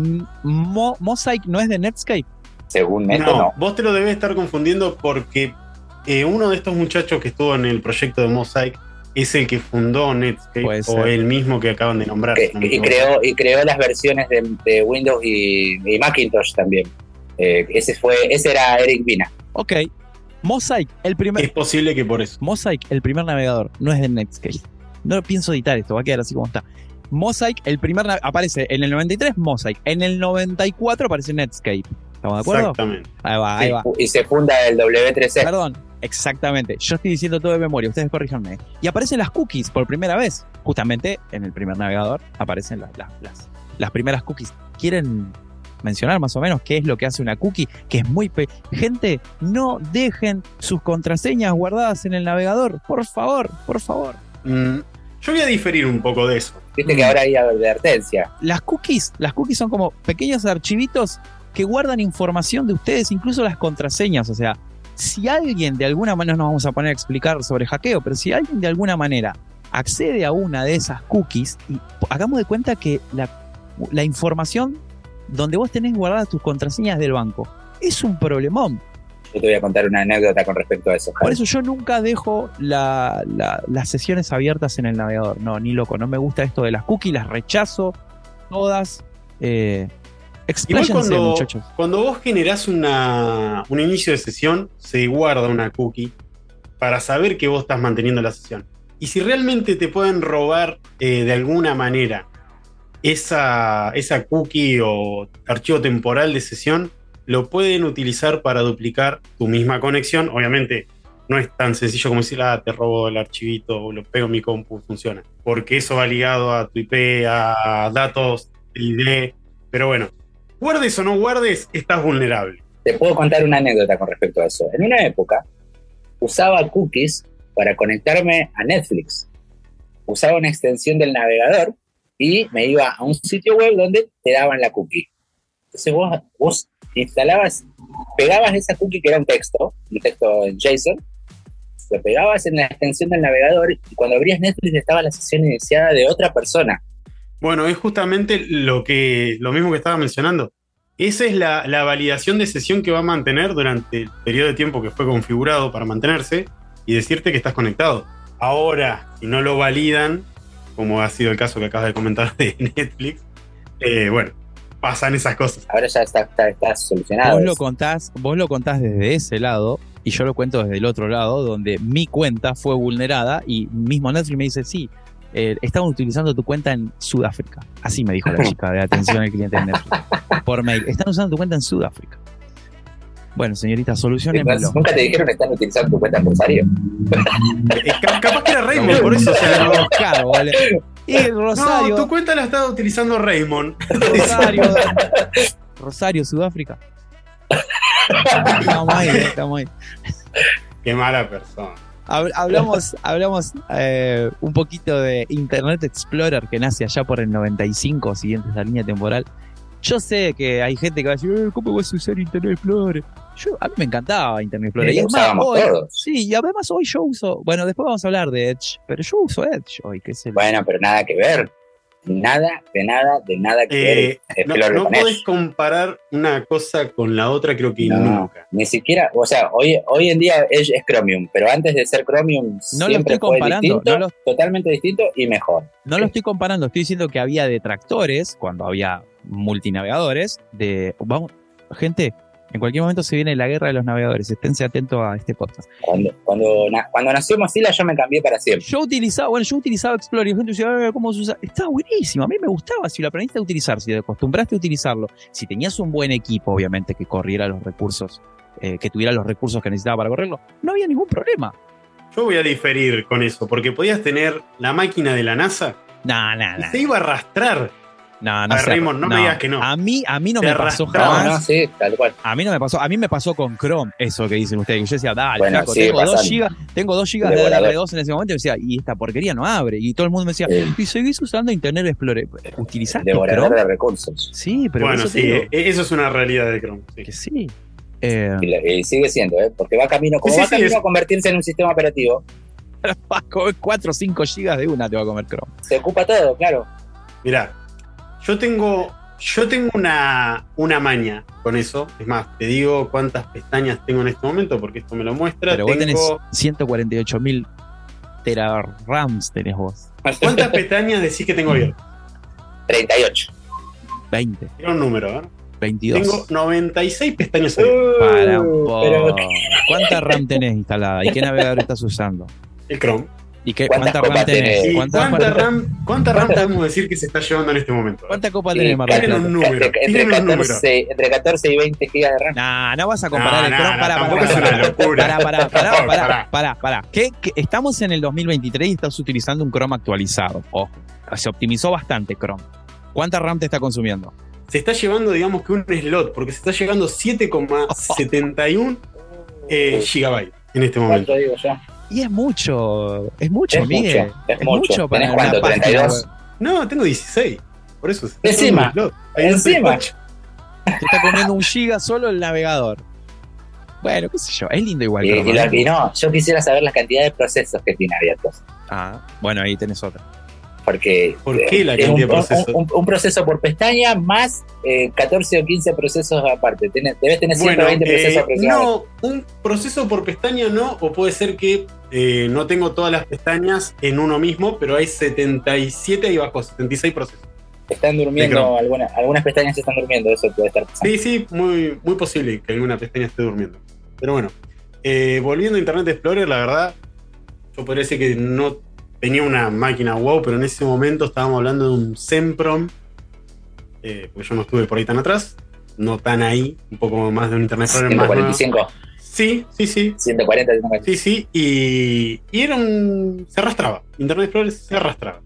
Mo- Mosaic no es de Netscape. Según esto, No, no. vos te lo debes estar confundiendo porque eh, uno de estos muchachos que estuvo en el proyecto de Mosaic es el que fundó Netscape Puede o ser. el mismo que acaban de nombrar. Que- no y, creó, y creó las versiones de, de Windows y, y Macintosh también. Eh, ese fue, ese era Eric Vina. Ok. Mosaic, el primer. Es posible que por eso. Mosaic, el primer navegador, no es de Netscape. No pienso editar esto, va a quedar así como está. Mosaic, el primer aparece en el 93 Mosaic, en el 94 aparece Netscape. ¿Estamos de acuerdo? Exactamente. Ahí va, ahí Sí, va. y se funda el W3C. Perdón, exactamente. Yo estoy diciendo todo de memoria, ustedes corríjanme. Y aparecen las cookies por primera vez. Justamente en el primer navegador aparecen las, las, las, las primeras cookies. ¿Quieren mencionar más o menos qué es lo que hace una cookie? Que es muy... pe- Gente, no dejen sus contraseñas guardadas en el navegador. Por favor, por favor. Mm, yo voy a diferir un poco de eso. Viste que ahora hay advertencia. Las cookies, las cookies son como pequeños archivitos que guardan información de ustedes, incluso las contraseñas. O sea, si alguien de alguna manera, no nos vamos a poner a explicar sobre hackeo, pero si alguien de alguna manera accede a una de esas cookies, y hagamos de cuenta que la, la información donde vos tenés guardadas tus contraseñas del banco es un problemón. Yo te voy a contar una anécdota con respecto a eso. Por eso yo nunca dejo la- la- las sesiones abiertas en el navegador. No, ni loco. No me gusta esto de las cookies, las rechazo todas. Eh, Expláyense, cuando- muchachos. Cuando vos generás una, un inicio de sesión, se guarda una cookie para saber que vos estás manteniendo la sesión. Y si realmente te pueden robar eh, de alguna manera esa, esa cookie o archivo temporal de sesión, lo pueden utilizar para duplicar tu misma conexión. Obviamente no es tan sencillo como decir, ah, te robo el archivito o lo pego en mi compu, funciona. Porque eso va ligado a tu IP, a datos, ID. Pero bueno, guardes o no guardes, estás vulnerable. Te puedo contar una anécdota con respecto a eso. En una época usaba cookies para conectarme a Netflix. Usaba una extensión del navegador y me iba a un sitio web donde te daban la cookie. Entonces vos, vos instalabas, pegabas esa cookie que era un texto, un texto en JSON, lo pegabas en la extensión del navegador y cuando abrías Netflix estaba la sesión iniciada de otra persona. Bueno, es justamente lo que lo mismo que estaba mencionando. Esa es la, la validación de sesión que va a mantener durante el periodo de tiempo que fue configurado para mantenerse y decirte que estás conectado. Ahora, si no lo validan, como ha sido el caso que acabas de comentar de Netflix, eh, bueno, pasan esas cosas. Ahora ya está, está, está solucionado. Vos lo contás, vos lo contás desde ese lado y yo lo cuento desde el otro lado, donde mi cuenta fue vulnerada y mismo Netflix me dice, sí, eh, estaban utilizando tu cuenta en Sudáfrica. Así me dijo la chica de atención al cliente de Netflix. Por mail. Están usando tu cuenta en Sudáfrica. Bueno, señorita, solucionémoslo. Nunca te dijeron que están utilizando tu cuenta en Rosario. Eh, ca- capaz que era Raymond, por eso. O sea, no, Claro, boludo. Y Rosario, no, tu cuenta la estaba utilizando Raymond. Rosario, Rosario, Sudáfrica. Estamos ahí, estamos ahí. Qué mala persona. Hab- Hablamos, hablamos eh, un poquito de Internet Explorer que nace allá por el 95, siguiente esa línea temporal. Yo sé que hay gente que va a decir, "Eh, ¿cómo vas a usar Internet Explorer? Yo, a mí me encantaba Internet Explorer. Sí, y lo es más, usábamos hoy, todos. sí, y además hoy yo uso, bueno, después vamos a hablar de Edge, pero yo uso Edge hoy, que es el... Bueno, pero nada que ver. Nada, de nada, de nada que Eh, ver. no, no Edge. comparar una cosa con la otra, creo que No, nunca. Ni siquiera, o sea, hoy, hoy en día Edge es Chromium, pero antes de ser Chromium No lo siempre estoy fue comparando, distinto, no lo- totalmente distinto y mejor. No lo estoy comparando, estoy diciendo que había detractores cuando había multinavegadores de vamos, gente, en cualquier momento se viene la guerra de los navegadores, esténse atentos a este podcast. Cuando, cuando, na- cuando nació Mozilla yo me cambié para siempre. Yo utilizaba, bueno, yo utilizaba Explorer y gente decía, "Eh, ¿cómo se usa? Estaba buenísimo, a mí me gustaba, si lo aprendiste a utilizar, si te acostumbraste a utilizarlo, si tenías un buen equipo, obviamente, que corriera los recursos, eh, que tuviera los recursos que necesitaba para correrlo, no había ningún problema. Yo voy a diferir con eso, porque podías tener la máquina de la NASA No, no, y no. se iba a arrastrar. No, no, A sé. Raymond, no me digas que no. A mí, a mí no Te me pasó jamás. No, no, sí, tal cual. A mí no me pasó, a mí me pasó con Chrome, eso que dicen ustedes, que yo decía, dale, Bueno, flaco, tengo dos pasando. gigas, tengo dos gigas de Devorador. DDR2 en ese momento, y decía, y esta porquería no abre. Y todo el mundo me decía, Eh. y seguís usando Internet Explorer. ¿Utilizaste Devorador Chrome? de recursos. Sí, pero bueno, eso sí, digo eh, eso es una realidad de Chrome. sí. que sí. Eh, Y, sigue siendo, ¿eh? Porque va camino, como Sí, va sí, camino es- a convertirse en un sistema operativo, vas a comer 4 o 5 gigas de una, te va a comer Chrome. se ocupa todo, claro. Mirá, yo tengo, yo tengo una, una maña con eso. Es más, te digo cuántas pestañas tengo en este momento, porque esto me lo muestra. Pero vos tenés Tengo- 148 mil terarams, tenés vos. ¿Cuántas pestañas decís que tengo abiertas? 38. 20, Era un número, ¿eh? 22. Tengo 96 pestañas abiertas. Para un Uh, pero- poco. ¿Cuánta RAM tenés instalada? ¿Y qué navegador estás usando? El Chrome. ¿Y qué, ¿Cuántas cuánta RAM tenés? ¿Y ¿Cuánta, cuánta, RAM, cuánta RAM podemos decir que se está llevando en este momento? cuánta copa Sí, tenés, Mar del tienen Plata? un número. Entre, entre tienen un número. 14, entre 14 y 20 gigas de RAM. Nah, no vas a comparar No, el Chrome. una locura. Pará, pará, pará, Tampoco, pará, pará. pará, pará. ¿Qué- qué- estamos en el 2023 y estás utilizando un Chrome actualizado. Ojo, se optimizó bastante Chrome. ¿Cuánta RAM te está consumiendo? Se está llevando, digamos que un slot, porque se está llegando 7,71 eh, gigabytes en este momento. ¿Cuánto digo yo? Y es mucho, es mucho, Es Miguel. mucho, es mucho. para ¿Tenés una cuánto? página 32. web. No, tengo 16. Por eso. Encima. Encima. Te está comiendo un giga solo el navegador. Bueno, qué sé yo, es lindo igual. Y, y lo- y no, yo quisiera saber la cantidad de procesos que tiene abiertos. Ah, bueno, ahí tenés otra. Porque ¿Por qué la es cantidad un, de procesos? Un, un- un proceso por pestaña más eh, 14 o 15 procesos aparte. Debes tener Bueno, 120 procesos eh, aproximadamente. no, un proceso por pestaña no, o puede ser que eh, no tengo todas las pestañas en uno mismo, pero hay 77 ahí abajo, 76 procesos. Están durmiendo, algunas, algunas pestañas están durmiendo, eso puede estar pasando. Sí, sí, muy, muy posible que alguna pestaña esté durmiendo. Pero bueno, eh, volviendo a Internet Explorer, la verdad, yo podría decir que no tenía una máquina wow, pero en ese momento estábamos hablando de un Semprom, eh, porque yo no estuve por ahí tan atrás, no tan ahí, un poco más de un Internet Explorer más. nuevo. 145, Sí, sí, sí. 140, 140. Sí, sí, y, y era un. Se arrastraba. Internet Explorer se arrastraba.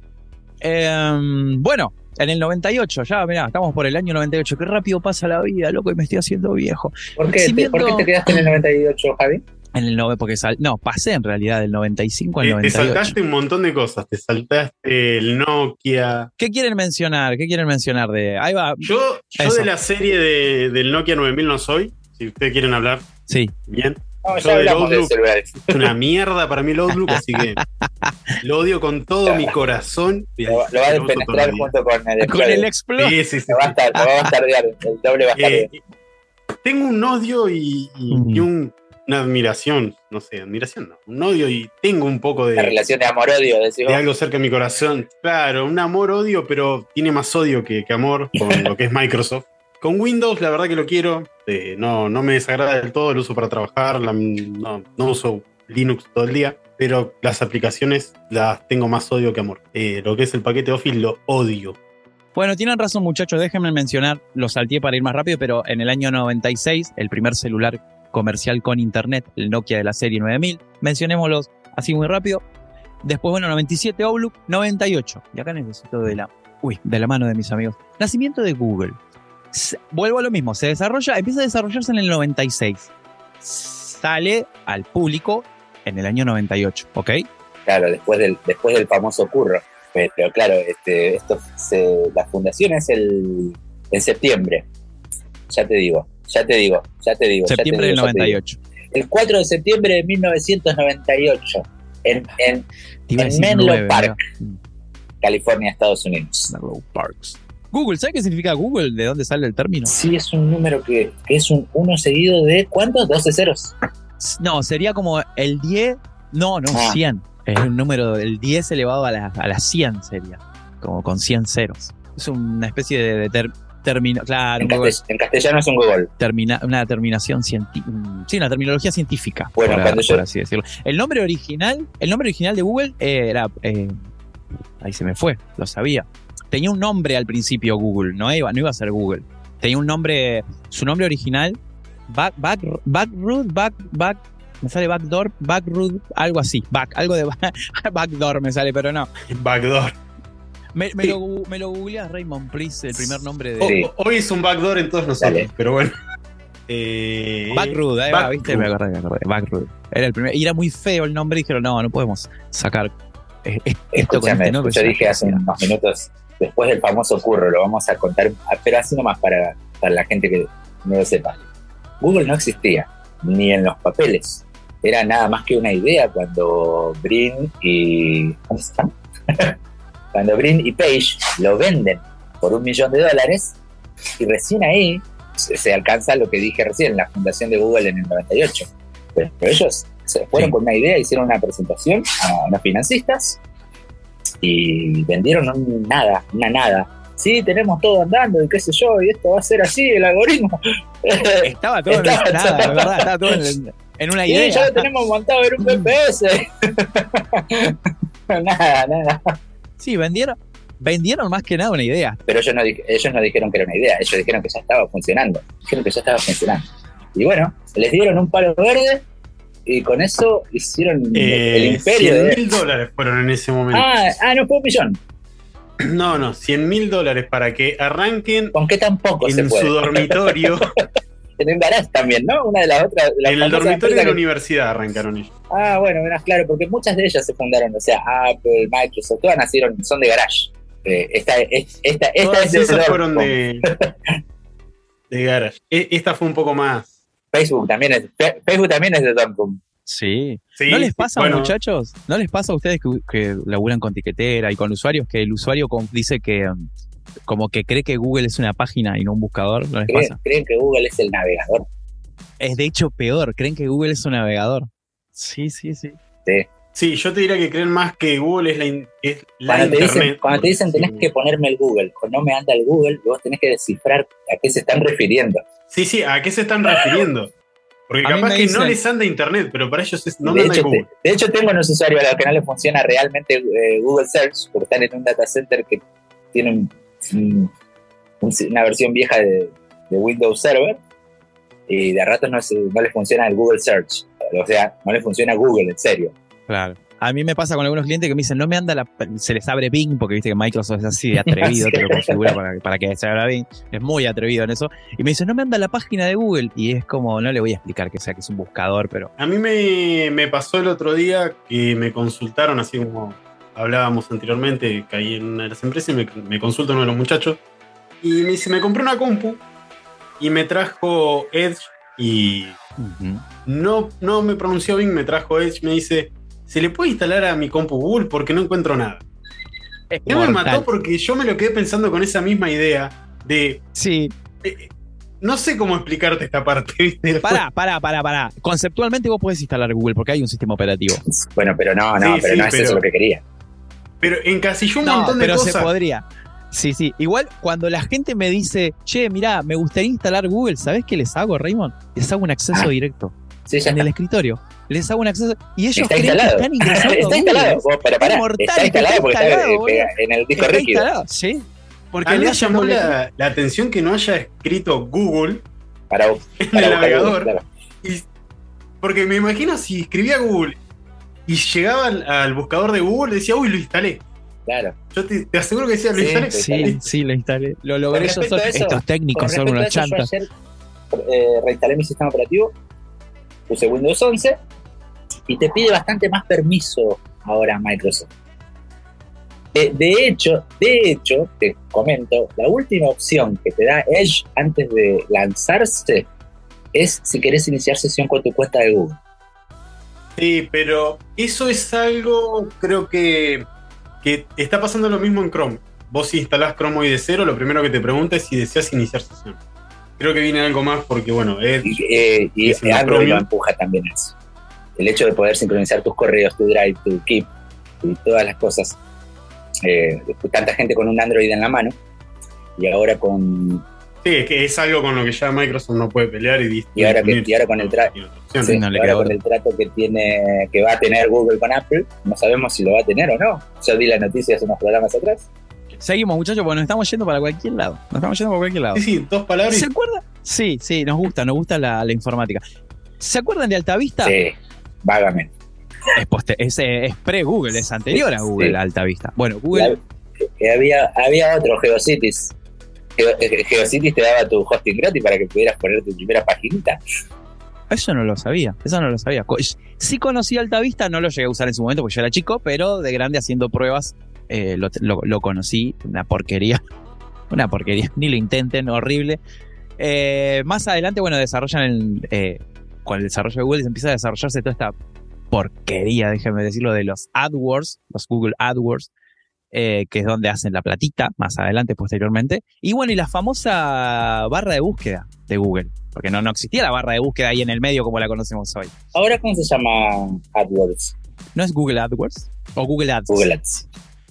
Em, bueno, en el 98, ya, mirá, estamos por el año 98. Qué rápido pasa la vida, loco, y me estoy haciendo viejo. ¿Por qué, te, ¿Por qué te quedaste en el 98, Javi? En el 9, porque sal, no, pasé en realidad del 95 al Eh, te 98. saltaste un montón de cosas. Te saltaste el Nokia. ¿Qué quieren mencionar? ¿Qué quieren mencionar de? Ahí va. Yo, yo Eso. de la serie de- del Nokia 9000 no soy. Si ustedes quieren hablar, Sí. bien. No, Yo ya del hablamos de Outlook. celulares. Es una mierda para mí el Outlook, así que lo odio con todo mi corazón. Lo, lo va a despenetrar junto con el Con el. Explorer. Sí, sí, sí, Lo va a estar- lo va a bastardear, el doble bastardo. Eh, tengo un odio y, y- Mm. y un- una admiración, no sé, admiración no, un odio y tengo un poco de, relación de amor-odio, de algo cerca de mi corazón. Claro, un amor-odio, pero tiene más odio que, que amor con lo que es Microsoft. Con Windows, la verdad que lo quiero. eh, no, no me desagrada del todo, lo uso para trabajar. la- no, no uso Linux todo el día, pero las aplicaciones las tengo más odio que amor. Eh, lo que es el paquete Office lo odio. Bueno, tienen razón, muchachos. Déjenme mencionar, lo salteé para ir más rápido, pero en el año 96, el primer celular comercial con internet, el Nokia de la serie 9000. Mencionémoslos así muy rápido. Después, bueno, 97 Outlook, 98. Y acá necesito de la, uy, de la mano de mis amigos. Nacimiento de Google. Vuelvo a lo mismo, se desarrolla, empieza a desarrollarse en el 96. Sale al público en el año 98, ¿ok? Claro, después del, después del famoso curro. Pero claro, este, esto se- la fundación es el en septiembre. Ya te digo, ya te digo, ya te digo. Septiembre del digo, ya te digo. 98. El 4 de septiembre de 1998, en, en En Menlo nueve, Park. ¿no? California, Estados Unidos. Menlo Parks. Google, ¿sabes qué significa Google? ¿De dónde sale el término? Sí, es un número que, que es un 1 seguido de ¿cuántos? 12 ceros. No, sería como el 10. No, no, Ah. 100. Es un número, el 10 elevado a la, a la 100 sería. Como con 100 ceros. Es una especie de, de ter- término. Claro, En, castell- castellano es un Google. termina- una terminación científica. Sí, una terminología científica. Bueno, por, cuando yo- por así decirlo. El nombre original, el nombre original de Google era. eh, ahí se me fue, lo sabía. Tenía un nombre al principio Google, no iba, no iba a ser Google. Tenía un nombre, su nombre original, Back, back, Backroot, Back, Back, me sale Backdoor, Backroot, algo así, Back, algo de Backdoor me sale, pero no. Backdoor. Me, me Sí. lo, me lo googleas, Raymond, please, el primer nombre de Sí. o- Hoy es un backdoor en todos nosotros, Dale. pero bueno. Eh, ahí va, viste, me acordé, me acordé, Backroot. Era el primer, y era muy feo el nombre, y dijeron, no, no podemos sacar eh, esto con este nombre. yo dije hace unos minutos, después del famoso curro, lo vamos a contar, ah, pero así nomás para, para la gente que no lo sepa. Google no existía, ni en los papeles. Era nada más que una idea cuando Brin y. ¿Cómo se llama? cuando Brin y Page lo venden por un millón de dólares, y recién ahí se, se alcanza lo que dije recién, la fundación de Google en el 98. Pero, pero ellos se fueron Sí. con una idea, hicieron una presentación a unos financistas y vendieron un nada, una nada. Sí, tenemos todo andando y qué sé yo, y esto va a ser así, el algoritmo. Estaba todo en nada, verdad, estaba todo en, en una idea. ya lo tenemos montado en un PPS. nada, nada. Sí, vendieron, vendieron más que nada una idea. Pero ellos no, di- ellos no dijeron que era una idea, ellos dijeron que ya estaba funcionando. Dijeron que ya estaba funcionando. Y bueno, les dieron un palo verde y con eso hicieron eh, el imperio 100 de... mil dólares fueron en ese momento. Ah, ah, no fue un millón. No, no, 100 mil dólares para que arranquen ¿Con qué tan poco se en puede? su dormitorio. En el garage también, ¿no? Una de las otras. de las en el dormitorio de la que- universidad arrancaron ellos. Ah, bueno, verás, claro, porque muchas de ellas se fundaron, o sea, Apple, Microsoft, todas nacieron, son de garage. Eh, esta, es- esta, esta Todas es de esas fueron de, de garage. E- Esta fue un poco más. Facebook también es, Facebook también es de Dortmund. Sí. Sí, ¿No les pasa, bueno, muchachos? ¿No les pasa a ustedes que, que laburan con tiquetera y con usuarios que el usuario dice que como que cree que Google es una página y no un buscador? ¿No les ¿Creen, pasa? creen que Google es el navegador. Es de hecho peor, creen que Google es un navegador. Sí, sí, sí. Sí, yo te diría que creen más que Google es la, in- es la Cuando te, internet. dicen, cuando te dicen tenés Sí. que ponerme el Google o no me anda el Google, vos tenés que descifrar a qué se están refiriendo. Sí, sí, ¿a qué se están refiriendo? Porque A capaz que no les anda internet, pero para ellos es, no de, anda hecho, Google. te- de hecho, tengo unos usuarios a los que no les funciona realmente eh, Google Search, porque están en un data center que tiene un- un- un- una versión vieja de, de Windows Server y de a ratos no, se- no les funciona el Google Search. O sea, no les funciona Google, en serio. Claro. A mí me pasa con algunos clientes que me dicen, no me anda la. Se les abre Bing, porque viste que Microsoft es así de atrevido, te lo configura para, para que se abra Bing. Es muy atrevido en eso. Y me dicen, no me anda la página de Google. Y es como, no le voy a explicar que sea que es un buscador, pero. A mí me, me pasó el otro día que me consultaron, así como hablábamos anteriormente, caí en una de las empresas y me, me consulta uno de los muchachos. Y me dice, me compré una compu y me trajo Edge y no, no me pronunció bien, me trajo Edge. Me dice, ¿se le puede instalar a mi compu Google? Porque no encuentro nada. Es Ya me mató porque yo me lo quedé pensando con esa misma idea de... Sí, eh, no sé cómo explicarte esta parte, ¿viste? pará, pará, pará, pará. Conceptualmente vos podés instalar Google porque hay un sistema operativo. Bueno, pero no, no, Sí, pero sí, no es pero- eso lo que quería. Pero encasilló un No, montón de pero se cosas. podría. Sí, sí. Igual cuando la gente me dice, che, mirá, me gustaría instalar Google, ¿sabés qué les hago, Raymond? Les hago un acceso Ah. directo Sí, ya en está. el escritorio. Les hago un acceso y ellos Está creen instalado. que están ingresando está instalado. Vos, pero pará, mortal, está instalado está porque está instalado, en el disco Está rígido. instalado, sí. Porque A a mí mí me me llamó la, la atención que no haya escrito Google Para, en para el buscar navegador. Google, claro. Y- porque me imagino si escribía Google y llegaba al, al buscador de Google, decía, uy, lo instalé. Claro. Yo te, te aseguro que decía, lo Sí, instalé. Sí, sí, lo instalé. Lo logré yo solo. Estos técnicos son unos yo chantas. ayer eh, reinstalé mi sistema operativo, puse Windows 11 y te pide bastante más permiso ahora Microsoft. De, de hecho, de hecho, te comento, la última opción que te da Edge antes de lanzarse es si querés iniciar sesión con tu cuenta de Google. Sí, pero eso es algo, creo que, que está pasando lo mismo en Chrome. Vos si instalás Chrome hoy de cero, lo primero que te pregunta es si deseas iniciar sesión. Creo que viene algo más porque, bueno, Edge Y, eh, y Es Android lo empuja también a eso. El hecho de poder sincronizar tus correos, tu Drive, tu Keep y todas las cosas. Eh, tanta gente con un Android en la mano y ahora con Sí, es que es algo con lo que ya Microsoft no puede pelear y, Y ahora que- discutir. y ahora con el opción. Sí, no le ahora con el trato que tiene que va a tener Google con Apple, no sabemos si lo va a tener o no. Yo vi las noticias unos programas atrás. Seguimos, muchachos, porque nos estamos yendo para cualquier lado. Nos estamos yendo para cualquier lado. Sí, sí, dos palabras. ¿Se acuerdan? Sí, sí, nos gusta, nos gusta la, la informática. ¿Se acuerdan de Altavista? Sí, vágamente. Es, poste- es, eh, es pre-Google, es anterior a Google, Sí. Altavista. Bueno, Google. La- había, había otro, GeoCities. Geo- eh, GeoCities te daba tu hosting gratis para que pudieras poner tu primera paginita. Eso no lo sabía, eso no lo sabía. Sí conocí Altavista, no lo llegué a usar en su momento porque yo era chico, pero de grande haciendo pruebas eh, lo, conocí. Una porquería. Una porquería. Ni lo intenten, horrible. Eh, más adelante, bueno, desarrollan eh, con el desarrollo de Google se empieza a desarrollarse toda esta porquería, déjenme decirlo, de los AdWords, los Google AdWords, que es donde hacen la platita, más adelante, posteriormente. Y bueno, y la famosa barra de búsqueda de Google, porque no, no existía la barra de búsqueda ahí en el medio como la conocemos hoy. Ahora, ¿cómo se llama AdWords? ¿No es Google AdWords? ¿O Google Ads? Google Ads.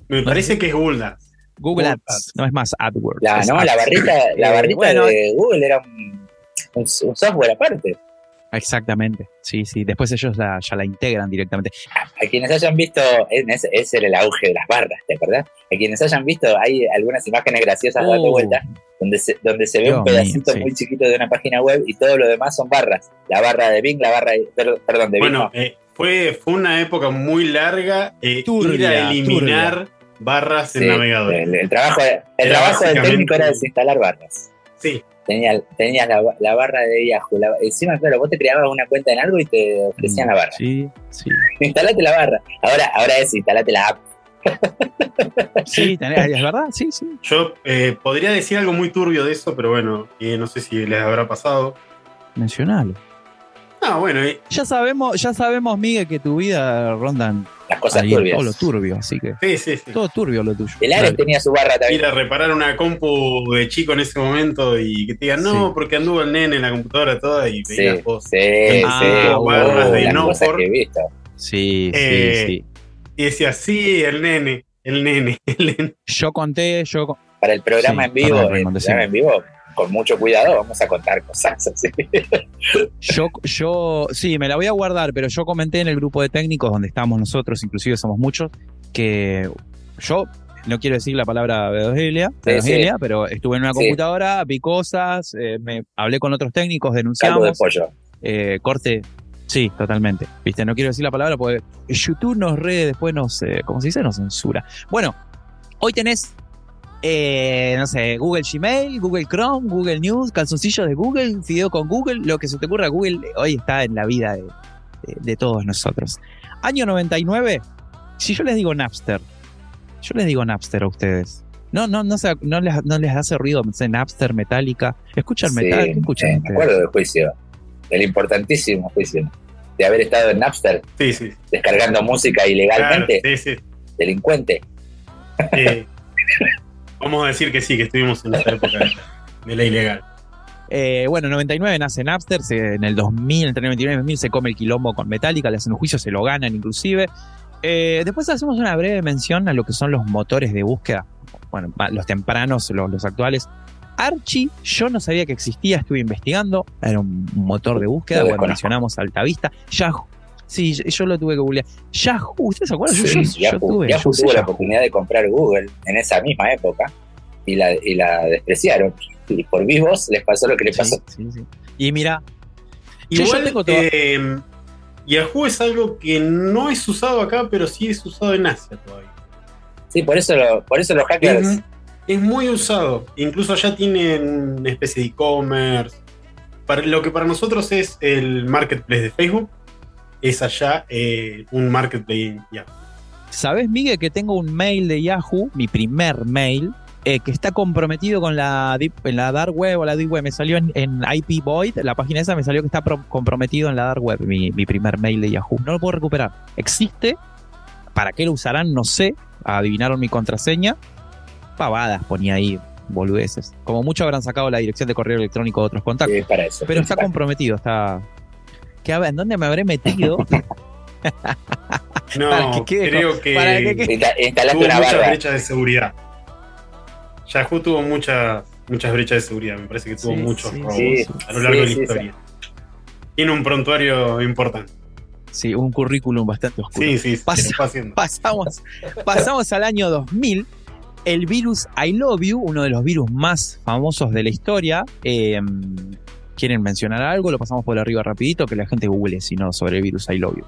Me parece que es Google Ads. Google Google Ads, Ads. no es más AdWords. La, es no, Ads. la barrita, la Eh, barrita bueno, de Google era un software aparte. Exactamente, sí, sí. Después ellos la- ya la integran directamente. A quienes hayan visto, en ese, ese era el auge de las barras, ¿te acordás? A quienes hayan visto, hay algunas imágenes graciosas Uh. vuelta, donde se, donde se ve Dios un pedacito mío, sí. muy chiquito de una página web y todo lo demás son barras. La barra de Bing, la barra de, per- perdón, de Bing, Bueno, no. eh, fue, fue una época muy larga eh, ir Turbia, a eliminar barras en Sí, navegadores. el, el trabajo, de- el trabajo del técnico era desinstalar barras. Sí, Tenías tenías la, la barra de Yahoo. la- encima, claro, vos te creabas una cuenta en algo y te ofrecían la barra. Sí, sí. Instalate la barra. Ahora, ahora es instalate la app. Sí, tenés- es verdad, sí, sí. yo eh, podría decir algo muy turbio de eso, pero bueno, eh, no sé si les habrá pasado. Mencionalo. Ah, bueno, eh, Ya sabemos, ya sabemos, Miguel, que tu vida rondan Las cosas ahí turbias. todo lo turbio, así que sí, sí, sí. todo turbio lo tuyo. El Ares tenía su barra también. Ir a reparar una compu de chico en ese momento y que te digan, no, Sí. porque anduvo el nene en la computadora toda y Sí, veías vos. sí, Ah, sí. barras Uh, de las no por-. Sí, Eh, sí, sí. Y decía, sí, el nene, el nene, el nene. Yo conté, yo Para el programa Sí, en vivo, el programa en vivo, con mucho cuidado, vamos a contar cosas así. Yo, yo, sí, me la voy a guardar, pero yo comenté en el grupo de técnicos donde estamos nosotros, inclusive somos muchos, que yo no quiero decir la palabra bedogelia, Sí, bedogelia, pero estuve en una Sí. computadora, vi cosas, eh, me hablé con otros técnicos, Caldo de denunciamos, pollo. eh, corte. Sí, totalmente. Viste, no quiero decir la palabra porque YouTube nos re, después nos, eh, ¿cómo se dice? Nos censura. Bueno, hoy tenés, eh, no sé, Google Gmail, Google Chrome, Google News, calzoncillos de Google, video con Google, lo que se te ocurra, Google hoy está en la vida de, de- de todos nosotros. Año 99, si yo les digo Napster, yo les digo Napster a ustedes. No, no, no, se- no, les, no les hace ruido no sé, Napster, Metallica. ¿Escuchan Sí, metal? ¿Qué escuchan eh, me acuerdo del juicio, del importantísimo juicio, de haber estado en Napster Sí, sí. descargando música Claro, ilegalmente, sí, sí. delincuente. Vamos a decir que sí, que estuvimos en esa época de, la ilegal. Eh, bueno, en 99 nace Napster, se- en el 2000, entre el 99 y 2000 se come el quilombo con Metallica, le hacen un juicio, se lo ganan inclusive. Eh, después hacemos una breve mención a lo que son los motores de búsqueda, bueno, los tempranos, los, los actuales. Archie, yo no sabía que existía, estuve investigando, era un motor de búsqueda, Lo bueno, mencionamos Altavista, Yahoo, sí, yo, lo tuve que googlear. Yahoo, ¿ustedes se acuerdan? Yo- Sí, yo, yo Yahoo, tuve, Yahoo tuvo la Yahoo. oportunidad de comprar Google en esa misma época y la, y la despreciaron. Y por vivos les pasó lo que les Sí, pasó. sí, sí. Y mira, yo Igual, tengo todo- eh, Yahoo es algo que no es usado acá, pero sí es usado en Asia todavía. Sí, por eso, lo- por eso los hackers. Es, es muy usado. Incluso allá tienen una especie de e-commerce. Para, lo que para nosotros es el marketplace de Facebook, es allá eh, un marketplace en Yahoo. ¿Sabes, Miguel, que tengo un mail de Yahoo, mi primer mail, eh, que está comprometido con la, deep- en la dark web o la deep web? Me salió en, en IP Void, la página esa me salió que está pro- comprometido en la dark web, mi, mi primer mail de Yahoo. No lo puedo recuperar. Existe. ¿Para qué lo usarán? No sé. Adivinaron mi contraseña. Pavadas ponía ahí, boludeces. Como mucho habrán sacado la dirección de correo electrónico de otros contactos. es para eso. Pero está comprometido, está... ¿Qué, ¿en dónde me habré metido? No, Para que quede creo que, para que quede- tuvo una muchas brechas de seguridad. Yahoo tuvo muchas, muchas brechas de seguridad. Me parece que tuvo Sí, muchos sí, robos sí, a lo largo sí, de la sí, historia. Tiene un prontuario importante. Sí, un currículum bastante oscuro. Sí, sí, haciendo. pasamos, pasamos al año 2000. El virus I Love You, uno de los virus más famosos de la historia. Eh, ¿Quieren mencionar algo? Lo pasamos por arriba rapidito, que la gente google, si no, sobre el virus I Love You.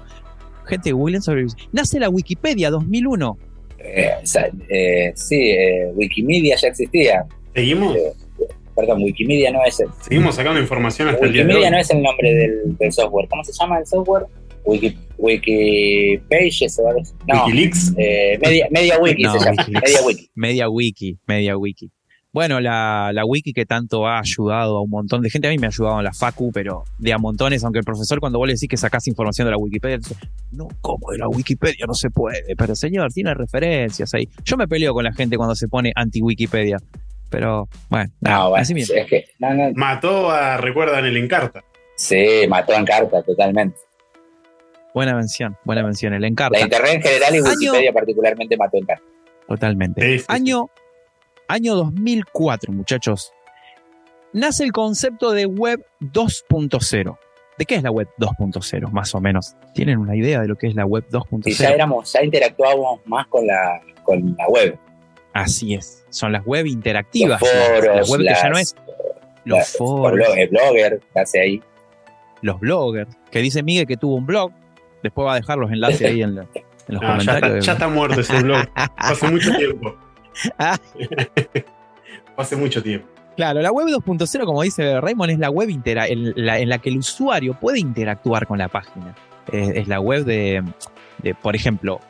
Gente, googlen sobre el virus. Nace la Wikipedia 2001. Eh, o sea, eh, sí, eh, Wikimedia ya existía. ¿Seguimos? Eh, Perdón, Wikimedia no es el, Seguimos sacando información hasta el día de Wikimedia hoy. no es el nombre del, del software. ¿Cómo se llama el software? Wiki, Wikipages o algo así. No, Wikileaks. eh, Media, Media Wiki No, se llama. Wikileaks. Media Wiki. Media Wiki, Media Wiki. Bueno, la, la wiki que tanto ha ayudado a un montón de gente, a mí me ha ayudado en la facu, pero de a montones, aunque el profesor cuando vos le decís que sacás información de la Wikipedia, dice, no, ¿cómo de la Wikipedia? No se puede, pero señor, tiene referencias ahí. Yo me peleo con la gente cuando se pone anti-Wikipedia, pero bueno, nada, No, bueno, así mismo. es que, no, no, Mató a, recuerdan, el Encarta. sí, mató en carta totalmente. Buena mención, buena mención, el encarta. La internet en general y Año- Wikipedia particularmente mató en carta. Totalmente. Sí, sí, Año, año 2004, muchachos. Nace el concepto de web 2.0. ¿De qué es la web 2.0? Más o menos. ¿Tienen una idea de lo que es la web 2.0? Y ya éramos, ya interactuábamos más con la, con la web. Así es. Son las web interactivas. Los las- foros, las web que ya no es los las- foros, blog- el blogger, que hace ahí. los bloggers. Que dice Miguel que tuvo un blog. Después va a dejar los enlaces ahí en, la- en los No, ya, está, comentarios. ya está muerto ese blog. Hace mucho tiempo. Hace mucho tiempo. Claro, la web 2.0, como dice Raymond, es la web intera- en, la, en la que el usuario puede interactuar con la página. Es, es la web de, de, por ejemplo,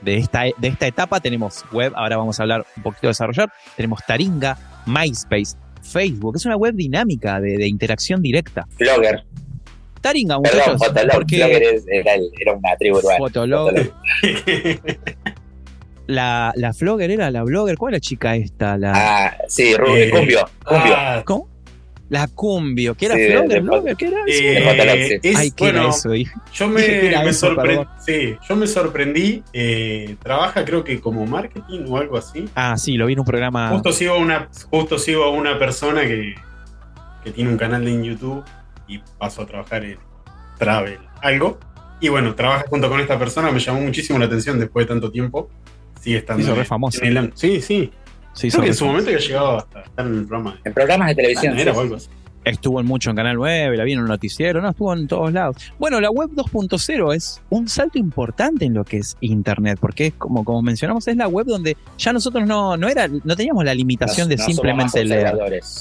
de esta, de esta etapa tenemos web, ahora vamos a hablar un poquito de desarrollar, tenemos Taringa, MySpace, Facebook, es una web dinámica de, de interacción directa. Blogger, Taringa, perdón, muchachos, Fotolog. porque Blogger es- era, era una tribu urbana. Fotolog, Fotolog. la, la flogger era la blogger, ¿cuál es la chica esta? La, Ah, sí, Ru- Eh, Cumbio, Cumbio. Ah, ¿Cómo? La Cumbio, que era Sí, Flogger, de- Blogger, ¿qué era? Eh, es- Ay, ¿qué era bueno, eso? Yo me, era me eso, sorprendí. Sí, yo me sorprendí. eh, trabaja, creo que como marketing o algo así. Ah, sí, lo vi en un programa. Justo sigo a una, justo sigo a una persona que, que tiene un canal en YouTube y paso a trabajar en Travel, algo. Y bueno, trabaja junto con esta persona, me llamó muchísimo la atención después de tanto tiempo. Sigue estando. Se hizo en- re famoso. en el- sí, sí. Hizo Creo que en su momento ya llegaba hasta estar en el programa de En programas de televisión. era sí, o sí. algo así. Estuvo en mucho en Canal 9, la vi en un noticiero, no, estuvo en todos lados. Bueno, la web 2.0 es un salto importante en lo que es Internet, porque es como, como mencionamos, es la web donde ya nosotros no, no, era, no teníamos la limitación de no simplemente leer.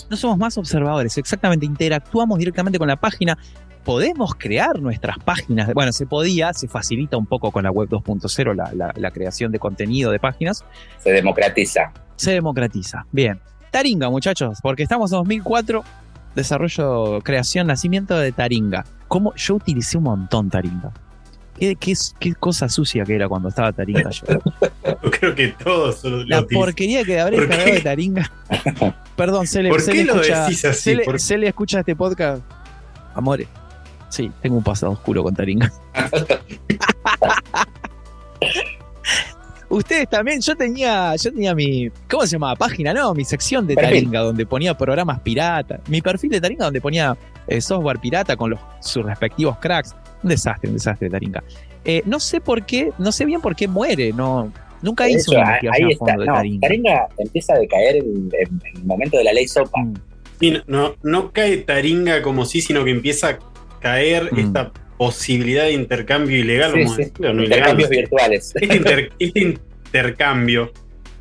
No somos más observadores, exactamente, interactuamos directamente con la página. Podemos crear nuestras páginas. Bueno, se podía, se facilita un poco con la web 2.0 la, la- la creación de contenido de páginas. Se democratiza. Se democratiza. Bien. Taringa, muchachos, porque estamos en 2004, desarrollo, creación, nacimiento de Taringa. ¿Cómo? Yo utilicé un montón Taringa. ¿Qué, qué, qué cosa sucia que era cuando estaba Taringa yo? Yo creo que todos lo, lo La porquería que habré ¿Por descargado qué? de Taringa. Perdón, se le, ¿Por se qué le lo escucha, decís así? se le- ¿Por- se le escucha este podcast. Amores. Sí, tengo un pasado oscuro con Taringa. Ustedes también, yo tenía, yo tenía mi, ¿cómo se llamaba? Página, no, mi sección de Perfil. Taringa, donde ponía programas pirata. Mi perfil de Taringa, donde ponía eh, software pirata con los, sus respectivos cracks. Un desastre, un desastre Taringa. Eh, no sé por qué, no sé bien por qué muere, no, nunca hecho, una ahí investigación a está. fondo de No, Taringa. Taringa empieza a decaer en, en- en el momento de la ley Sopa. Mm. Sí, no, no, no cae taringa como sí, sino que empieza a caer Mm. esta posibilidad de intercambio ilegal, Sí, vamos a sí. decirlo, no Intercambios virtuales. Este, inter- este intercambio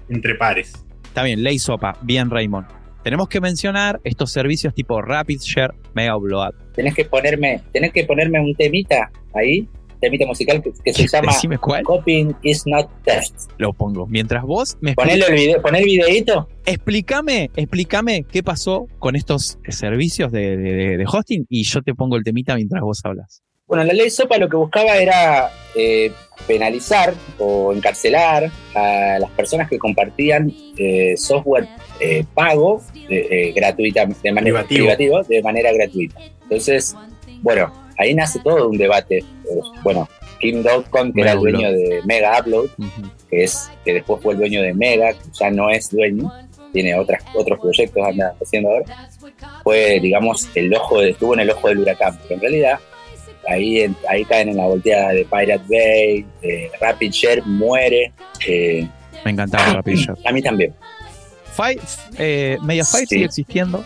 entre pares. Está bien, ley sopa, bien Raymond. Tenemos que mencionar estos servicios tipo Rapid Share, Mega Upload. tenés que ponerme, tenés que ponerme un temita ahí, temita musical que, que se llama cuál, Copying is not theft. lo pongo. Mientras vos me Ponelo el video, poné el videito. explícame, explícame qué pasó con estos servicios de, de- de- de hosting y yo te pongo el temita mientras vos hablas. Bueno, la ley SOPA lo que buscaba era eh, penalizar o encarcelar a las personas que compartían eh, software eh, pago eh, eh, gratuita, de manera Privativo. de manera gratuita. Entonces, bueno, ahí nace todo un debate. Eh, Bueno, Kim Dotcom, que era el dueño de Mega Upload, que es que después fue el dueño de Mega, que ya no es dueño, tiene otras, otros proyectos anda haciendo ahora, fue, digamos, el ojo de- estuvo en el ojo del huracán, pero en realidad ahí, en- ahí caen en la volteada de Pirate Bay, eh, Rapid Share muere, eh, Me encantaba Rapid Share. a mí también, Fi- eh, Mediafire Sí. sigue existiendo.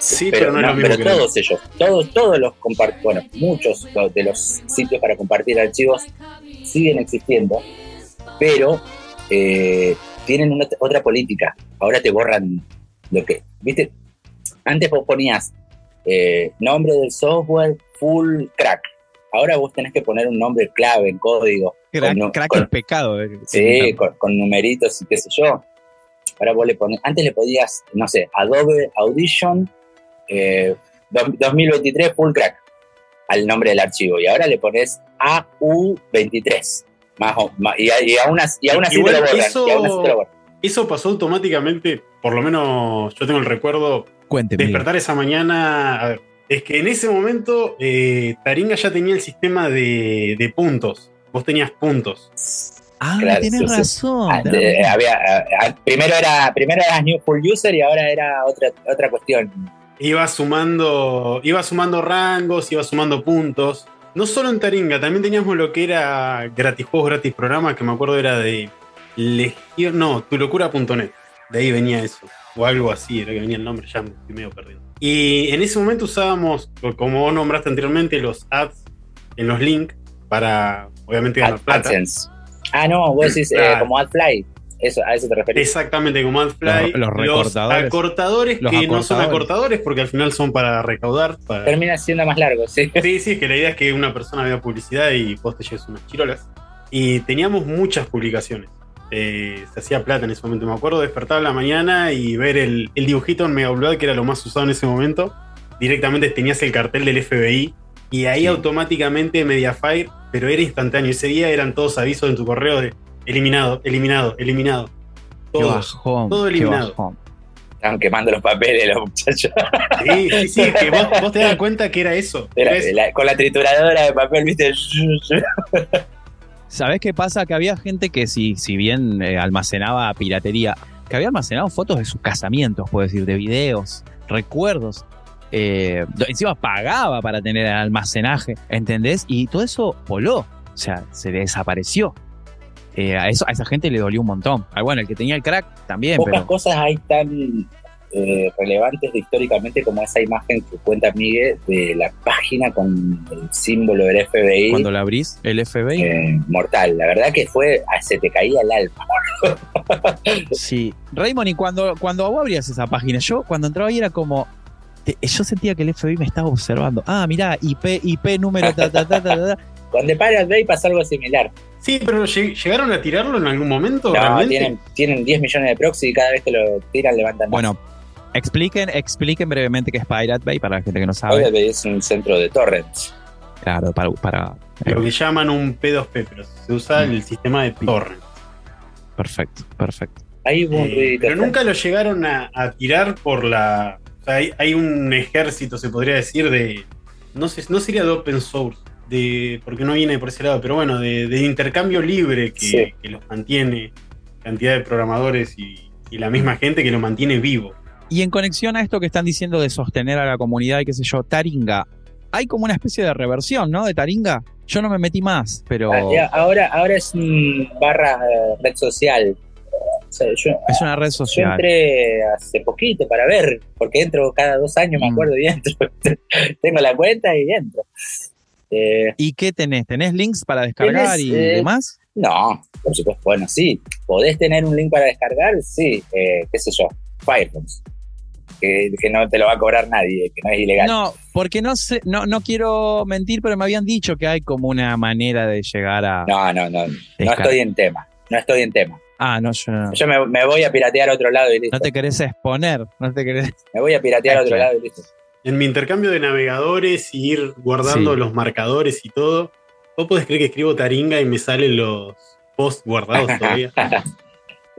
Sí, pero, pero, no, no, es lo mismo pero que todos ellos, todos, todos los bueno, muchos de los sitios para compartir archivos siguen existiendo, pero eh, tienen una, otra política. Ahora te borran lo que, viste, antes vos ponías eh, nombre del software full crack. Ahora vos tenés que poner un nombre clave en código. Crack, Con- crack con- es pecado. eh. Sí, con, con numeritos y qué sé yo. Ahora vos le pones, antes le podías, no sé, Adobe Audition eh, dos- 2023 full crack al nombre del archivo y ahora le pones AU23. Más, o- más- y, a- y aún así, y aún así te lo borran. eso- y aún así te lo borran. Eso pasó automáticamente, por lo menos yo tengo el recuerdo, Cuénteme. despertar esa mañana. A ver, es que en ese momento eh, Taringa ya tenía el sistema de, de puntos. Vos tenías puntos. Ah, Claro, sí. razón. Ah, había, primero era primero era new full user y ahora era otra otra cuestión. Iba sumando, iba sumando rangos, iba sumando puntos. No solo en Taringa, también teníamos lo que era gratis juegos, gratis programas, que me acuerdo era de Legión, no, tulocura.net. De ahí venía eso. O algo así, era que venía el nombre, ya me estoy medio perdido. Y en ese momento usábamos, como vos nombraste anteriormente, los ads en los links para, obviamente, ganar Ad- plata. AdSense. Ah, no, vos decís eh, como AdFly. Eso, a eso te referís. Exactamente, como AdFly. Los- los recortadores. acortadores Los que no son acortadores. acortadores porque al final son para recaudar. para- Termina siendo más largo, sí. Sí, sí, es que la idea es que una persona vea publicidad y vos te lleves unas chirolas. Y teníamos muchas publicaciones. Eh, se hacía plata en ese momento. Me acuerdo despertar a la mañana y ver el, el dibujito en Mega Upload, que era lo más usado en ese momento. Directamente tenías el cartel del FBI y ahí Sí. automáticamente Mediafire, pero era instantáneo. Ese día eran todos avisos en tu correo de eliminado, eliminado, eliminado. Bajón. todo qué eliminado. Estaban quemando los papeles los muchachos. Sí, sí, sí, que vos, vos te das cuenta que era eso. Era- la- con la trituradora de papel, viste. ¿Sabés qué pasa? Que había gente que si, si bien eh, almacenaba piratería, que había almacenado fotos de sus casamientos, puedo decir, de videos, recuerdos. eh, encima pagaba para tener el almacenaje, ¿entendés? Y todo eso voló, o sea, se desapareció. Eh, a, eso, a esa gente le dolió un montón. Ah, bueno, el que tenía el crack también, Pocas pero cosas hay tan eh, relevantes históricamente como esa imagen que cuenta Miguel de la página con el símbolo del FBI. cuando la abrís, el FBI, eh, mortal, la verdad que fue, ah, se te caía el alma. sí. Raymond, y cuando, cuando vos abrías esa página, yo cuando entraba ahí era como... yo sentía que el FBI me estaba observando. Ah, mirá, IP, IP número ta, ta, ta, ta, ta, ta. Con The Pirate Bay pasa algo similar. Sí, pero lleg- ¿llegaron a tirarlo en algún momento? No, realmente? tienen, tienen 10 millones de proxy y cada vez que lo tiran levantan más. Bueno, expliquen, expliquen brevemente qué es Pirate Bay para la gente que no sabe. Pirate Bay es un centro de torrents. Claro, para, para- Lo que llaman un P2P, pero se usa el sistema de torrent. perfecto, perfecto. Eh, pero nunca lo llegaron a, a tirar por la. O sea, hay, hay un ejército, se podría decir, de. No sé, no sería de open source, de, porque no viene por ese lado, pero bueno, de, de intercambio libre que, Sí. que los mantiene, cantidad de programadores y, y la misma gente que lo mantiene vivo. Y en conexión a esto que están diciendo de sostener a la comunidad y qué sé yo, Taringa, hay como una especie de reversión, ¿no? De Taringa. Yo no me metí más, pero Ah, ahora, ahora es un barra eh, red social. O sea, yo, es una red yo social. entré hace poquito para ver, porque entro cada dos años, me Mm. acuerdo, y entro. Tengo la cuenta y entro. Eh, ¿Y qué tenés? ¿Tenés links para descargar Tenés, y eh, demás? no, por supuesto, bueno, sí. ¿Podés tener un link para descargar? Sí, eh, qué sé yo, Firefox. Que, que no te lo va a cobrar nadie, que no es ilegal. No, porque no sé, no, no quiero mentir, pero me habían dicho que hay como una manera de llegar a no, no, no, no estoy en tema. No estoy en tema. Ah, no, yo no. Yo me, me voy a piratear a otro lado y listo. No te querés exponer, no te querés. Me voy a piratear a otro lado y listo. En mi intercambio de navegadores y ir guardando Sí. los marcadores y todo, vos podés creer que escribo Taringa y me salen los posts guardados todavía.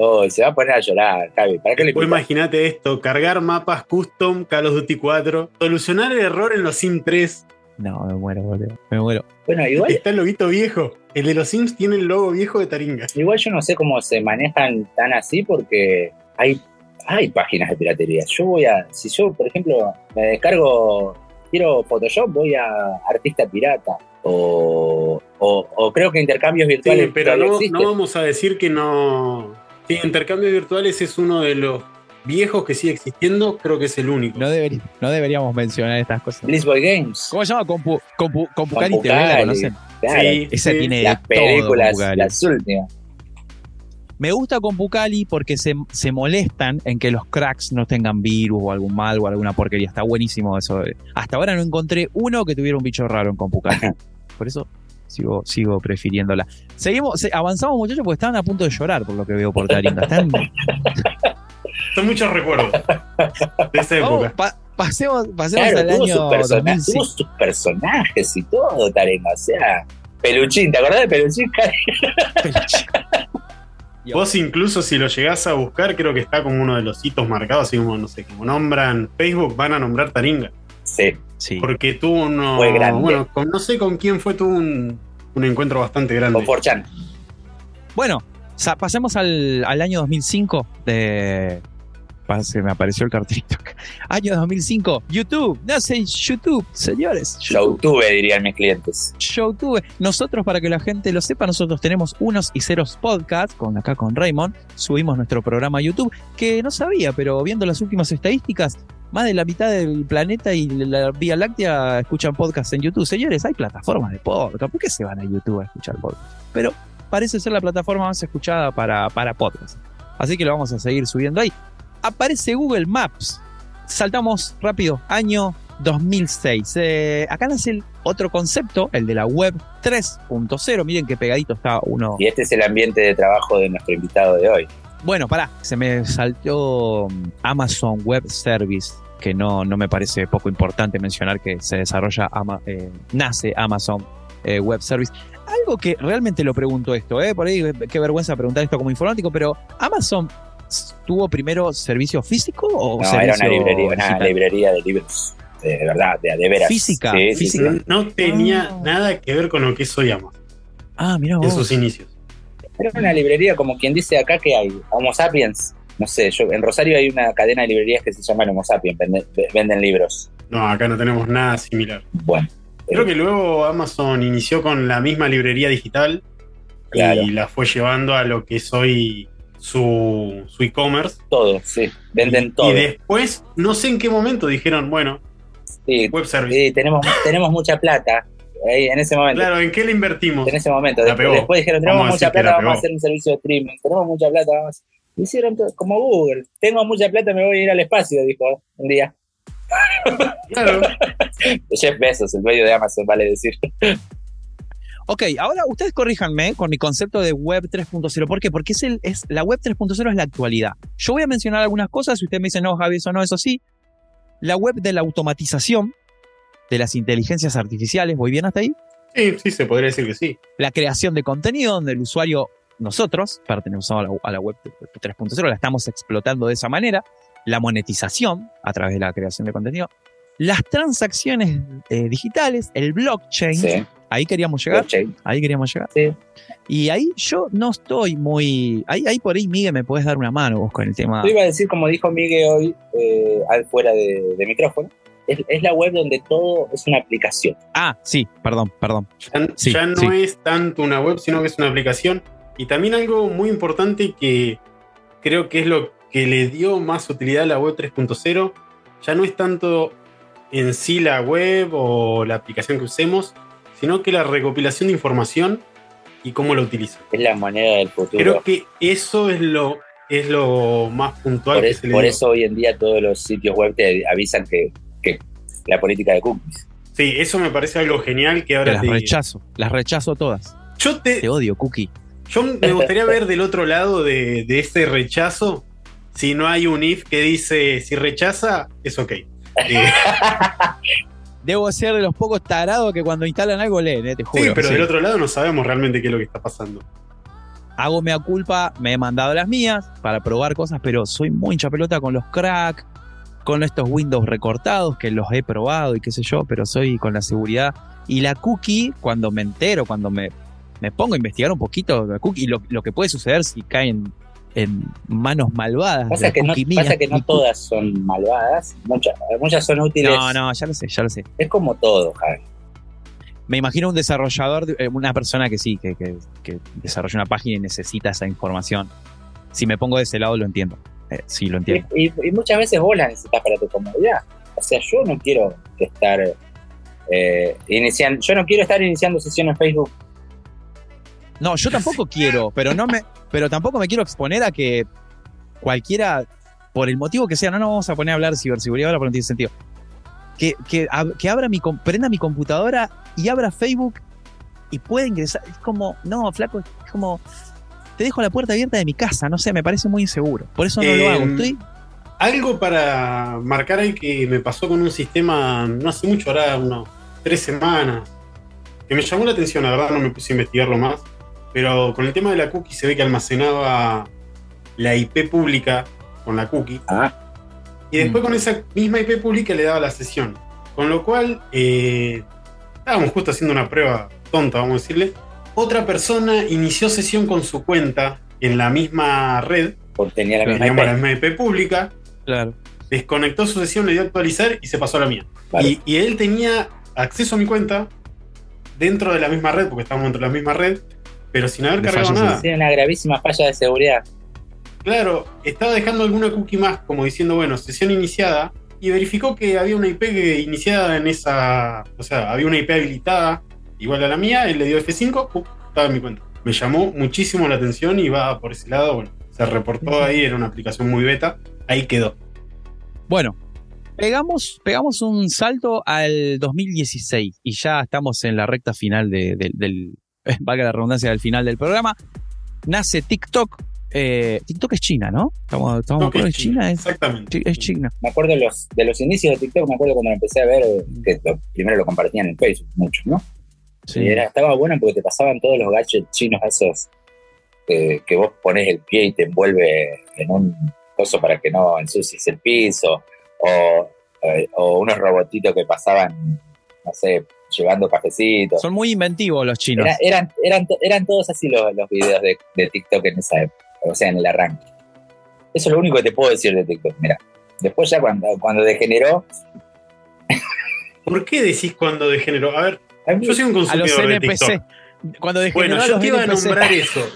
Oh, se va a poner a llorar, Javi. ¿Para qué le imaginate esto, cargar mapas custom Call of Duty 4, solucionar el error en los Sims 3. No, me muero, boludo. Me muero. Bueno, igual, Está el loguito viejo. El de los Sims tiene el logo viejo de Taringa. igual yo no sé cómo se manejan tan así porque hay, hay páginas de piratería. Yo voy a, si yo, por ejemplo, me descargo, quiero Photoshop, voy a Artista Pirata. O, o, o creo que intercambios Sí, virtuales pero todavía no, no vamos a decir que no. Sí, intercambios virtuales es uno de los viejos que sigue existiendo, creo que es el único. No, deberí- no deberíamos mencionar estas cosas. Blissboy Games. ¿Cómo se llama? Compu, Compu, Compucali TV, ¿la conocen? Claro, Sí, Esa sí. tiene las de películas, todo, las últimas. Me gusta Compucali porque se, se molestan en que los cracks no tengan virus o algún mal o alguna porquería. Está buenísimo eso. Hasta ahora no encontré uno que tuviera un bicho raro en Compucali. Por eso sigo, sigo prefiriéndola. Seguimos, se- avanzamos muchachos porque estaban a punto de llorar por lo que veo por Taringa. Están, Son muchos recuerdos de esa Vamos, época. pa- pasemos pasemos Claro, al tuvo, año sus persona- 2005. tuvo sus personajes y todo, Tarenga. O sea, Peluchín, ¿te acordás de Peluchín? Vos incluso si lo llegás a buscar, creo que está como uno de los hitos marcados, así como, no sé, como nombran Facebook, van a nombrar Taringa. Sí, Sí. Porque tuvo uno... Fue grande. Bueno, con- no sé con quién fue, tuvo un, un encuentro bastante grande. con Forchan. Bueno, sa- pasemos al, al año 2005 de... pa- Se me apareció el cartelito acá. Año 2005, YouTube, nace YouTube, señores. YouTube. Showtube, dirían mis clientes. YouTube. Nosotros, para que la gente lo sepa, nosotros tenemos unos y ceros podcast con acá con Raymond. Subimos nuestro programa a YouTube, que no sabía, pero viendo las últimas estadísticas, más de la mitad del planeta y la Vía Láctea escuchan podcast en YouTube. Señores, hay plataformas de podcast. ¿Por qué se van a YouTube a escuchar podcast? Pero parece ser la plataforma más escuchada para, para podcast. Así que lo vamos a seguir subiendo ahí. Aparece Google Maps. Saltamos rápido. Año 2006. Eh, acá nace el otro concepto, el de la web 3.0. Miren qué pegadito está uno. Y este es el ambiente de trabajo de nuestro invitado de hoy. Bueno, pará, se me saltó mm, Amazon Web Service, que no, no me parece poco importante mencionar que se desarrolla, Ama- eh, nace Amazon eh, Web Service. Algo que realmente lo pregunto esto, ¿eh? por ahí qué vergüenza preguntar esto como informático, pero Amazon ¿tuvo primero servicio físico o No, servicio era una librería, una librería de libros, de verdad, de, de veras. Física, Sí, física. sí. No tenía Ah. nada que ver con lo que es hoy Amazon Ah, mira en sus inicios. Era una librería como quien dice acá que hay Homo Sapiens. No sé, yo en Rosario hay una cadena de librerías que se llama Homo Sapiens, venden, venden libros. No, acá no tenemos nada similar. Bueno, Creo que luego Amazon inició con la misma librería digital Claro. y la fue llevando a lo que es hoy su, su e-commerce. todo, sí, venden y, todo. y después, no sé en qué momento dijeron, bueno, Sí, web service. sí, tenemos, tenemos mucha plata. Ahí, en ese momento. Claro, ¿en qué le invertimos? En ese momento. Después, dijeron, tenemos Vamos a mucha plata, la vamos a hacer un servicio de streaming. Tenemos mucha plata, vamos. Hicieron todo, como Google. Tengo mucha plata, me voy a ir al espacio, dijo un día. Claro. Jeff Bezos, el dueño de Amazon, vale decir. Ok, ahora ustedes corríjanme con mi concepto de web 3.0. ¿Por qué? Porque es el, es, la web 3.0 es la actualidad. Yo voy a mencionar algunas cosas y ustedes me dicen, no, Javi, eso no, eso sí. La web de la automatización, de las inteligencias artificiales, ¿voy bien hasta ahí? Sí, sí, se podría decir que sí. La creación de contenido donde el usuario, nosotros, pertenecemos a la, a la web 3.0, la estamos explotando de esa manera. La monetización a través de la creación de contenido. Las transacciones eh, digitales, el blockchain. Sí, Ahí queríamos llegar. blockchain. Ahí queríamos llegar. Sí. Y ahí yo no estoy muy. Ahí, ahí por ahí, Miguel, me puedes dar una mano vos con el tema. Yo iba a decir, como dijo Miguel hoy, eh, al fuera de, de micrófono, es, es la web donde todo es una aplicación. Ah, sí, perdón, perdón. Ya, Sí, ya no sí. es tanto una web, sino que es una aplicación. Y también algo muy importante que creo que es lo que le dio más utilidad a la web 3.0, ya no es tanto en sí la web o la aplicación que usemos, sino que la recopilación de información y cómo la utilizan. Es la moneda del futuro. Creo que eso es lo, es lo más puntual por que se eso hoy en día todos los sitios web te avisan que la política de cookies. Sí, eso me parece algo genial que Que ahora las te- rechazo. Las rechazo todas. Yo te, Te odio, Cookie. Yo me gustaría ver del otro lado de, de ese rechazo si no hay un if que dice si rechaza, es ok. Eh, Debo ser de los pocos tarados que cuando instalan algo leen, eh, te juro. sí, pero sí. del otro lado no sabemos realmente qué es lo que está pasando. Hago mea culpa, me he mandado las mías para probar cosas, pero soy muy hincha pelota con los crack, con estos Windows recortados que los he probado y qué sé yo, pero soy con la seguridad. Y la cookie, cuando me entero, cuando me, me pongo a investigar un poquito la cookie lo, lo que puede suceder si caen en manos malvadas. Pasa que, no, cookie mía, pasa que no mi cookie- todas son malvadas, muchas, muchas son útiles. No, no, ya lo sé, ya lo sé. Es como todo, Javi. Me imagino un desarrollador, de- eh, una persona que sí, que, que, que desarrolla una página y necesita esa información. Si me pongo de ese lado, lo entiendo. Eh, sí, lo entiendo. Y, y- y muchas veces vos la necesitas para tu comodidad. O sea, yo no quiero estar eh, iniciando, yo no quiero estar iniciando sesión en Facebook. No, yo tampoco quiero, pero no me, pero tampoco me quiero exponer a que cualquiera, por el motivo que sea, no nos vamos a poner a hablar de ciberseguridad ahora porque no tiene sentido. Que, que, ab- que abra mi, prenda mi computadora y abra Facebook y pueda ingresar. Es como, no, flaco, es como, te dejo la puerta abierta de mi casa, no sé, me parece muy inseguro. Por eso no lo Em, hago. Estoy, Algo para marcar ahí que me pasó con un sistema no hace mucho, ahora unas tres semanas, que me llamó la atención, la verdad no me puse a investigarlo más, pero con el tema de la cookie se ve que almacenaba la IP pública con la cookie Ah, y después Mm. con esa misma IP pública le daba la sesión. Con lo cual, eh, estábamos justo haciendo una prueba tonta, vamos a decirle. Otra persona inició sesión con su cuenta en la misma red, porque tenía la misma teníamos la IP. misma IP pública, claro. desconectó su sesión, le dio a actualizar y se pasó a la mía. Vale. Y, y él tenía acceso a mi cuenta dentro de la misma red, porque estábamos dentro de la misma red, pero sin haber De cargado nada. Tiene una gravísima falla de seguridad. Claro, estaba dejando alguna cookie más, como diciendo, bueno, sesión iniciada, y verificó que había una IP iniciada en esa. O sea, había una IP habilitada igual a la mía, él le dio F5, ¡pum! estaba en mi cuenta. Me llamó muchísimo la atención y va por ese lado, bueno, se reportó ahí, era una aplicación muy beta, ahí quedó. Bueno, pegamos, pegamos un salto al 2016 y ya estamos en la recta final de- de- del, valga la redundancia, del final del programa. Nace TikTok. Eh, TikTok es China, ¿no? Estamos, estamos de No, que acuerdo, es China, es, Exactamente. es China. Me acuerdo de los, de los inicios de TikTok, me acuerdo cuando lo empecé a ver, eh, que lo- primero lo compartían en Facebook, muchos, ¿no? Sí. Y era, estaba bueno porque te pasaban todos los gadgets chinos esos eh, que vos pones el pie y te envuelve en un coso para que no ensucies el piso, o, eh, o unos robotitos que pasaban, no sé, llevando cafecitos. Son muy inventivos los chinos. Era- eran, eran, eran todos así los, los videos de, de TikTok en esa época, o sea, en el arranque. Eso es lo único que te puedo decir de TikTok, mira. Después ya cuando, cuando degeneró, ¿Por qué decís cuando degeneró? A ver, yo soy un a los consumidor de NPC. TikTok. Cuando Bueno, yo los te iba a NPC. nombrar eso.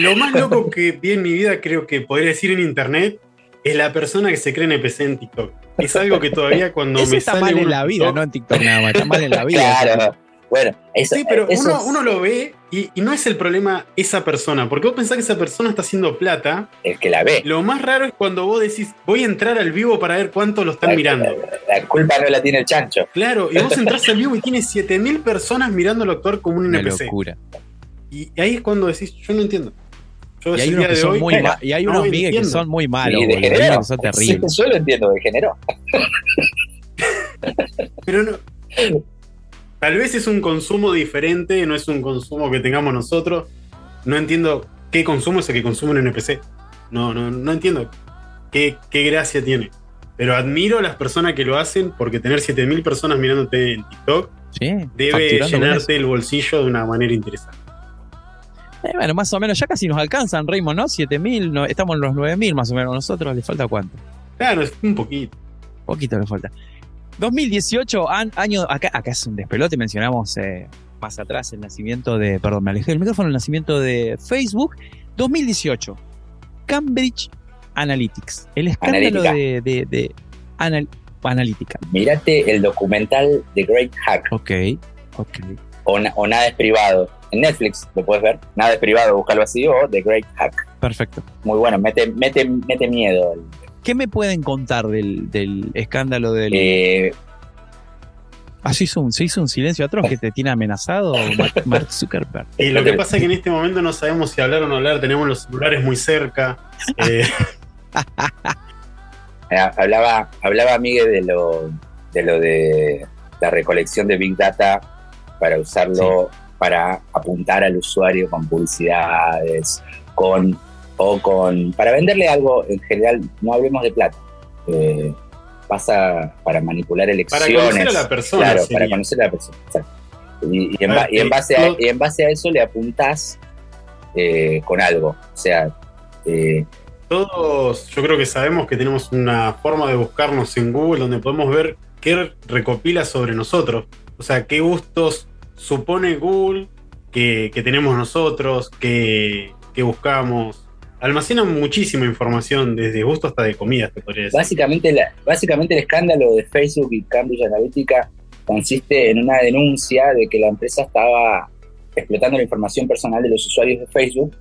Lo más loco que vi en mi vida, creo que podría decir en internet, es la persona que se cree NPC en TikTok. Es algo que todavía cuando Eso me está sale mal en la vida, TikTok- no en TikTok nada más. Está mal en la vida. Claro. Bueno, eso, Sí, pero eso uno, es uno lo ve y, y no es el problema esa persona, porque vos pensás que esa persona está haciendo plata. el que la ve. Lo más raro es cuando vos decís, voy a entrar al vivo para ver cuánto lo están La- mirando. La, la culpa no la tiene el chancho. Claro, y vos entras al vivo y tienes 7000 personas mirándolo actuar como un Una NPC. locura. Y ahí es cuando decís, yo no entiendo. Yo Y hay el unos día que de son hoy, muy bueno, y hay no unos Miguel que entiendo. son muy malos, y que son terribles. Sí, yo lo entiendo, degeneró. Pero no. Tal vez es un consumo diferente, no es un consumo que tengamos nosotros. No entiendo qué consumo es el que consume un NPC. No, no, no entiendo qué, qué gracia tiene. Pero admiro a las personas que lo hacen porque tener 7000 personas mirándote en TikTok Sí, debe llenarte el bolsillo de una manera interesante. Eh, bueno, más o menos, ya casi nos alcanzan, Raymond, ¿no? 7000, no, estamos en los 9000 más o menos. Nosotros le falta cuánto? Claro, es un poquito. Poquito le falta. 2018, an- año, acá, acá es un despelote, mencionamos eh, más atrás el nacimiento de, perdón, me alejé del micrófono, el nacimiento de Facebook. 2018, Cambridge Analytics, el escándalo Analítica. de, de, de anal- analítica. Mírate el documental The Great Hack Ok, ok. o, Na- o Nada es privado. En Netflix lo puedes ver. Nada es privado, búscalo así o The Great Hack. Perfecto. Muy bueno, mete, mete, mete miedo. ¿Qué me pueden contar del, del escándalo del... Eh, Ah, se hizo, un, se hizo un silencio atroz que te tiene amenazado Mark, Mark Zuckerberg. Y lo que pasa es que en este momento no sabemos si hablar o no hablar, tenemos los celulares muy cerca. Eh, Eh, hablaba, hablaba Miguel de lo, de lo de la recolección de Big Data para usarlo para apuntar al usuario con publicidades, con o con para venderle algo en general, no hablemos de plata. Eh, pasa para manipular para elecciones. conocer a la persona. Claro, sería. para conocer a la persona. exacto. Y, y en, A ba- ver, y en eh, base a, y en base a eso le apuntás eh, con algo. O sea, eh, Todos, yo creo que sabemos que tenemos una forma de buscarnos en Google donde podemos ver qué recopila sobre nosotros. O sea, qué gustos supone Google que, que tenemos nosotros, que, que buscamos. Almacenan muchísima información, desde gustos hasta de comidas, te podría decir. Básicamente, la- básicamente el escándalo de Facebook y Cambridge Analytica consiste en una denuncia de que la empresa estaba explotando la información personal de los usuarios de Facebook,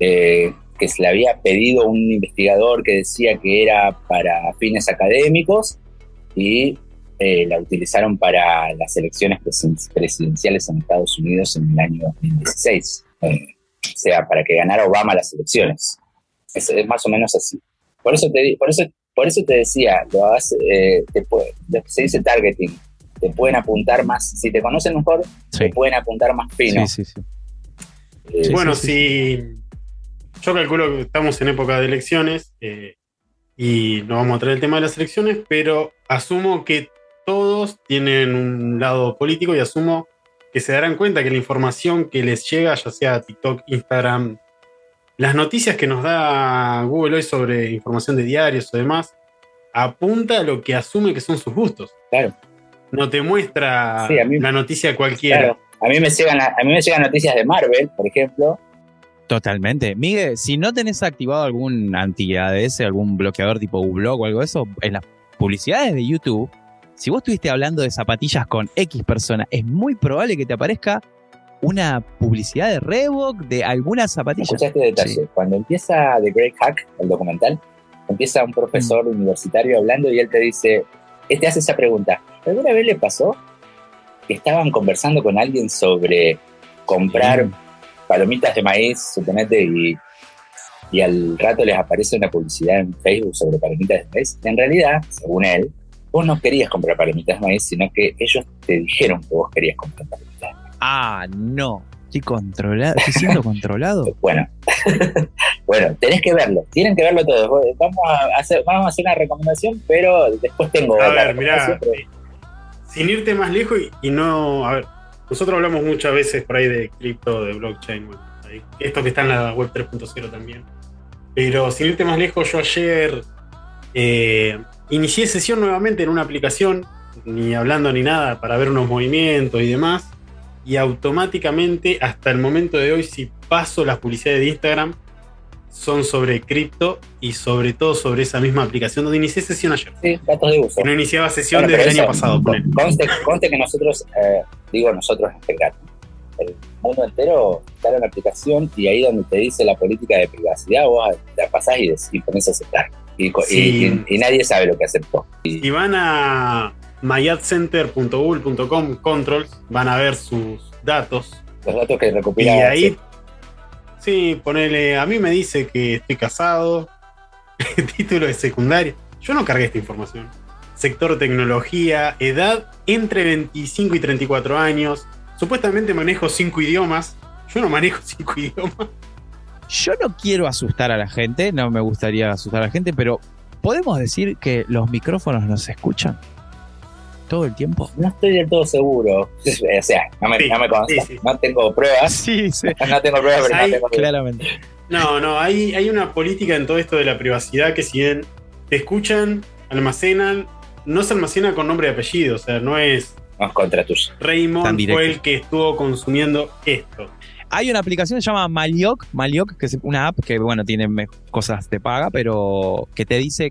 eh, que se le había pedido un investigador que decía que era para fines académicos y eh, la utilizaron para las elecciones presidenciales en Estados Unidos en el año 2016. Eh, sea, para que ganara Obama las elecciones. Es, es más o menos así. Por eso te, por eso, por eso te decía, lo hace, eh, te puede- se dice targeting. Te pueden apuntar más, si te conocen mejor, Sí, te pueden apuntar más fino. sí, sí. sí. Eh, Sí, bueno, sí, si yo calculo que estamos en época de elecciones eh, y no vamos a traer el tema de las elecciones, pero asumo que todos tienen un lado político y asumo que se darán cuenta que la información que les llega, ya sea TikTok, Instagram, las noticias que nos da Google hoy sobre información de diarios o demás, apunta a lo que asume que son sus gustos. Claro. No te muestra Sí, a mí- la noticia cualquiera. Claro. A mí me llegan a, a mí me llegan noticias de Marvel, por ejemplo. Totalmente. Miguel, si no tenés activado algún anti-ADS, algún bloqueador tipo Ublog o algo de eso, en las publicidades de YouTube, si vos estuviste hablando de zapatillas con X persona, es muy probable que te aparezca una publicidad de Reebok de alguna zapatilla. Escucha este detalle. Sí. Cuando empieza The Great Hack, el documental, empieza un profesor Mm. universitario hablando y él te dice, él te hace esa pregunta. ¿Alguna vez le pasó que estaban conversando con alguien sobre comprar Mm. palomitas de maíz, suponete, y, y al rato les aparece una publicidad en Facebook sobre palomitas de maíz? En realidad, según él, vos no querías comprar palomitas de maíz, sino que ellos te dijeron que vos querías comprar palomitas de maíz. Ah, no. Estoy controlado, estoy siendo controlado. Bueno, bueno, tenés que verlo, tienen que verlo todos. Vamos a hacer, vamos a hacer una recomendación, pero después tengo A ver, mirá, pero- eh, sin irte más lejos y, y no. A ver, nosotros hablamos muchas veces por ahí de cripto, de blockchain, bueno, ahí, esto que está en la web 3.0 también. Pero sin irte más lejos, yo ayer eh, inicié sesión nuevamente en una aplicación, ni hablando ni nada, para ver unos movimientos y demás. Y automáticamente, hasta el momento de hoy, si paso las publicidades de Instagram, son sobre cripto y sobre todo sobre esa misma aplicación donde inicié sesión ayer. Sí, datos de uso. Que no iniciaba sesión Bueno, desde el año pasado. Conste, conste que nosotros, eh, digo nosotros en general, el mundo entero está en la aplicación y ahí donde te dice la política de privacidad, vos la pasás y, des- y pones a aceptar. Y, y- Sí. y- y nadie sabe lo que aceptó. Y, Si van a myadcenter.ul.com controls, van a ver sus datos. los datos que Y recopila ahí, sí, ponele, a mí me dice que estoy casado, título de secundaria. Yo no cargué esta información. Sector tecnología, edad entre 25 y 34 años. Supuestamente manejo 5 idiomas. Yo no manejo 5 idiomas. Yo no quiero asustar a la gente, no me gustaría asustar a la gente, pero ¿podemos decir que los micrófonos nos escuchan? ¿Todo el tiempo? No estoy del todo seguro. O sea, no me, Sí, no me consta. sí, sí. No tengo pruebas. Sí, sí, No tengo pruebas, pero Ahí, no tengo dudas. claramente. No, no, hay, hay una política en todo esto de la privacidad que si bien te escuchan, almacenan, no se almacena con nombre y apellido, o sea, no es No es contra. Tan Raymond fue el que estuvo consumiendo esto. Hay una aplicación que se llama Malioc, Malioc, que es una app que, bueno, tiene cosas de paga, pero que te dice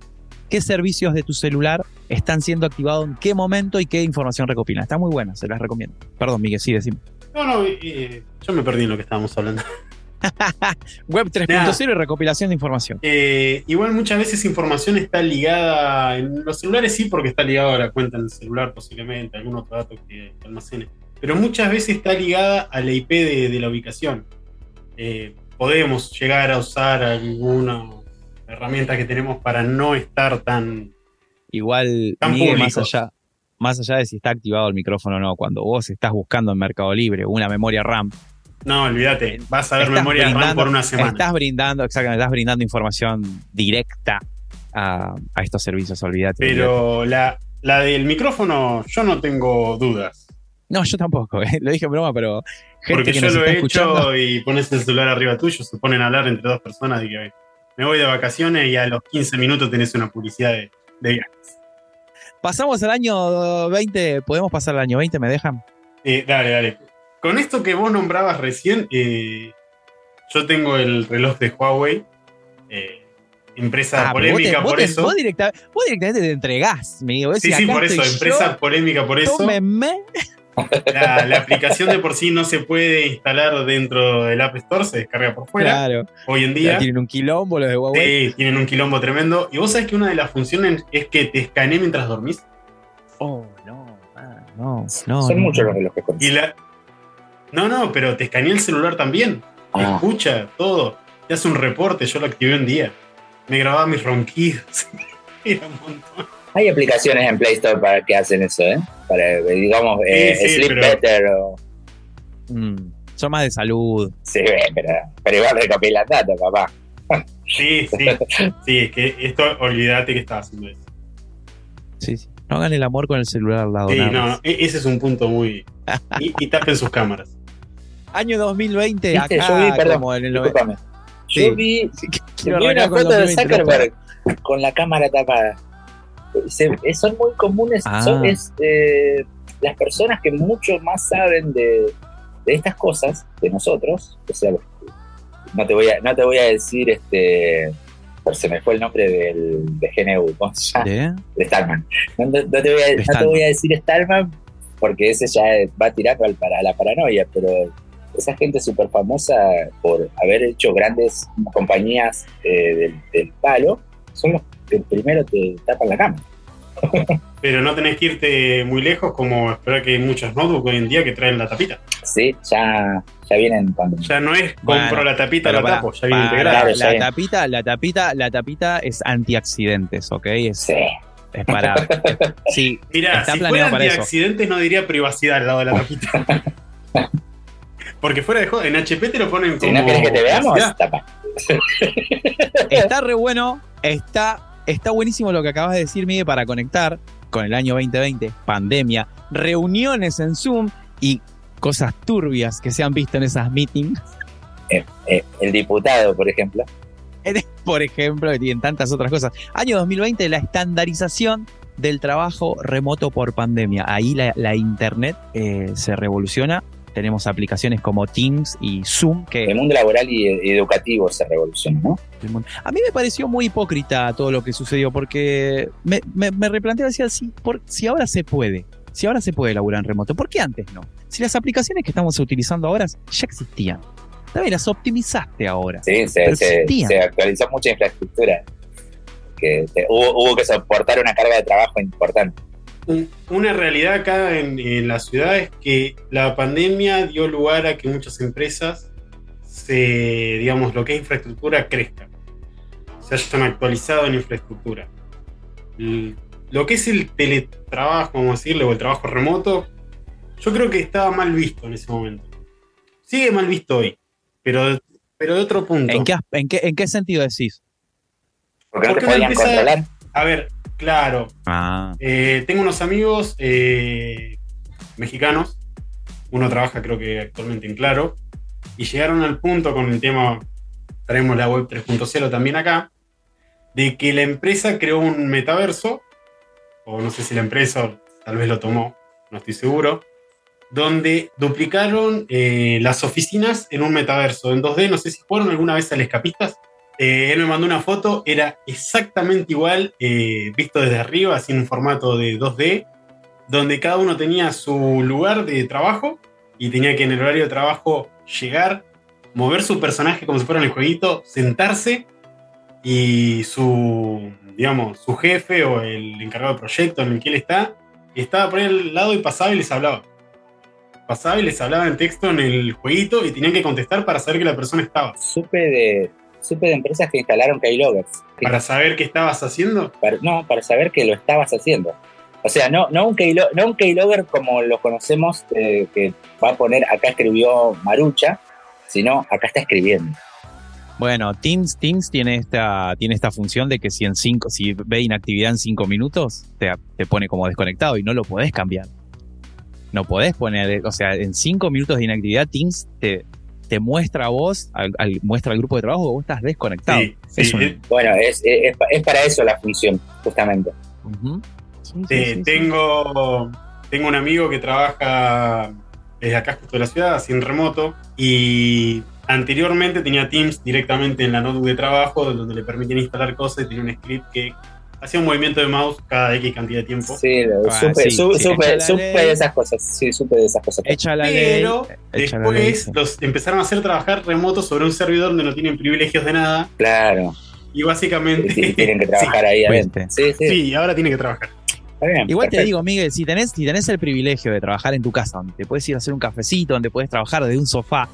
qué servicios de tu celular están siendo activados en qué momento y qué información recopilan. Está muy buena, se las recomiendo. Perdón, Miguel, sí, decime. No, no, eh, yo me perdí en lo que estábamos hablando. Web 3.0 y recopilación de información. Eh, igual muchas veces información está ligada, en los celulares sí, porque está ligado a la cuenta en el celular posiblemente, algún otro dato que almacene, pero muchas veces está ligada a la IP de, de la ubicación. Eh, podemos llegar a usar alguna herramienta que tenemos para no estar tan... Igual, Tan Miguel, más allá, más allá de si está activado el micrófono o no, cuando vos estás buscando en Mercado Libre una memoria RAM, No, olvídate, vas a ver memoria RAM por una semana. estás brindando, exactamente, estás brindando información directa a, a estos servicios, olvídate. olvídate. Pero la, la del micrófono, yo no tengo dudas. No, yo tampoco, eh, lo dije en broma, pero gente Porque que yo nos lo está he escuchando. hecho y pones el celular arriba tuyo, se ponen a hablar entre dos personas y que me voy de vacaciones y a los 15 minutos tenés una publicidad de, de viajes. Pasamos al año 20, podemos pasar al año 20, ¿me dejan? Eh, dale, dale. Con esto que vos nombrabas recién, eh, yo tengo el reloj de Huawei, eh, empresa Ah, vos te- polémica vos por te- eso. Vos, directa- vos directamente te entregás, me digo. Sí, sí, por eso, empresa polémica por eso. Tómenme. La, la aplicación de por sí no se puede instalar dentro del App Store, se descarga por fuera. Claro, Hoy en ya día. tienen un quilombo los de Huawei. Sí, tienen un quilombo tremendo. Y vos sabés que una de las funciones es que te escanee mientras dormís. Oh, no, ah, no, no. Son no. muchos los relojes con Y la. No, no, pero te escanea el celular también. Te Ah. escucha todo. Te hace un reporte. Yo lo activé un día. Me grababa mis ronquidos. Era un montón. Hay aplicaciones en Play Store para que hacen eso, ¿eh? Para, digamos, eh, Sí, sí, Sleep pero- Better o... Mm, son más de salud. Sí, pero, pero igual recopilan datos, papá. Sí, sí. Sí, es que esto, olvídate que estaba haciendo eso. Sí, sí. No hagan el amor con el celular al lado. Sí, no, e- ese es un punto muy. Y, y tapen sus cámaras. Año 2020, ¿Viste? acá, Yo vi, perdón, como en el nove- Discúlpame. Sí. Yo vi, Sí, vi una foto de 2020, no Zuckerberg con la cámara tapada. Se- eh, son muy comunes, Ah. son es, eh, las personas que mucho más saben de, de estas cosas de nosotros. O sea, no te voy a, no te voy a decir este. se me fue el nombre del, de GNU, ¿cómo se llama? ¿De? de Stallman. No, no- no te voy a, no te voy a decir Stallman porque ese ya va tirando al para la paranoia, pero esa gente súper famosa por haber hecho grandes compañías eh, del, del palo son los que primero te tapan la cama. Pero no tenés que irte muy lejos, como esperar que hay muchos notebooks hoy en día que traen la tapita. Sí, ya, ya vienen cuando. Ya no es compro Bueno, la tapita, la pará, tapo, ya viene integrada. Claro, la tapita, la tapita, la tapita es antiaccidentes, ¿ok? Es, Sí. es para. Sí, Mirá, Está si planeado fuera para eso. antiaccidentes no diría privacidad al lado de la tapita. Porque fuera de juego, en HP te lo ponen como. Si no querés que te veamos, tapa. Está re bueno, está, está buenísimo lo que acabas de decir, Miguel, para conectar con el año 2020, pandemia, reuniones en Zoom y cosas turbias que se han visto en esas meetings, Eh, el diputado, por ejemplo. por ejemplo, y en tantas otras cosas. Año 2020, la estandarización del trabajo remoto por pandemia. Ahí la, la internet eh, se revoluciona. Tenemos aplicaciones como Teams y Zoom que El mundo laboral y, educativo se revoluciona, ¿no? A mí me pareció muy hipócrita todo lo que sucedió porque me, me, me replanteé, decía, si, por, si ahora se puede, si ahora se puede laburar en remoto, ¿por qué antes no? Si las aplicaciones que estamos utilizando ahora ya existían. También las optimizaste ahora. Sí, se, actualizó mucha infraestructura. Que te- hubo, hubo que soportar una carga de trabajo importante. Un- Una realidad acá en, en la ciudad es que la pandemia dio lugar a que muchas empresas se, digamos, lo que es infraestructura crezca. Se hayan actualizado en infraestructura. Lo que es el teletrabajo, vamos a decirle, o el trabajo remoto, yo creo que estaba mal visto en ese momento. Sigue mal visto hoy, pero, pero de otro punto. ¿En qué, en, qué, ¿En qué sentido decís? Porque no te Porque podían empresa- controlar. A ver, claro, Ah, Eh, tengo unos amigos eh, mexicanos. Uno trabaja, creo que actualmente en Claro. Y llegaron al punto con el tema, traemos la web 3.0 también acá, de que la empresa creó un metaverso, o no sé si la empresa tal vez lo tomó, no estoy seguro, donde duplicaron eh, las oficinas en un metaverso en 2D. No sé si fueron alguna vez al Escapistas. Eh, él me mandó una foto, era exactamente igual, eh, visto desde arriba, así en un formato de 2D, donde cada uno tenía su lugar de trabajo y tenía que en el horario de trabajo llegar, mover su personaje como si fuera en el jueguito, sentarse y su, digamos, su jefe o el encargado del proyecto en el que él está, estaba por ahí al lado y pasaba y les hablaba. Pasaba y les hablaba en texto en el jueguito y tenían que contestar para saber que la persona estaba. Supe de, supe de empresas que instalaron keyloggers. Para saber qué estabas haciendo. Para- no, para saber que lo estabas haciendo. O sea, no, no, un, keylo- no un keylogger como lo conocemos, eh, que va a poner acá escribió Marucha, sino acá está escribiendo. Bueno, Teams, Teams tiene esta, tiene esta función de que si en cinco, si ve inactividad en cinco minutos, te, te pone como desconectado y no lo podés cambiar. No podés poner, o sea, en cinco minutos de inactividad, Teams te, te muestra a vos, al, al- muestra al grupo de trabajo que vos estás desconectado. Sí, sí, Es un- Bueno, es, es, es para eso la función, justamente. Ujú. Sí, sí, Eh, sí, sí. tengo, tengo un amigo que trabaja desde acá justo de la ciudad, así en remoto, y anteriormente tenía Teams directamente en la notebook de trabajo, donde le permitían instalar cosas y tenía un script que hacía un movimiento de mouse cada X cantidad de tiempo. Sí, Ah, supe, sí, su- sí, supe- supe de esas cosas. Sí, supe de esas cosas. Echa la Pero ley. echa la ley, después sí. los empezaron a hacer trabajar remoto sobre un servidor donde no tienen privilegios de nada Claro, y básicamente y tienen que trabajar ahí adentro. Sí, sí, Sí, sí, ahora tiene que trabajar. bien, Igual te digo, Miguel, si tenés, si tenés el privilegio de trabajar en tu casa, donde te puedes ir a hacer un cafecito, donde puedes trabajar desde un sofá,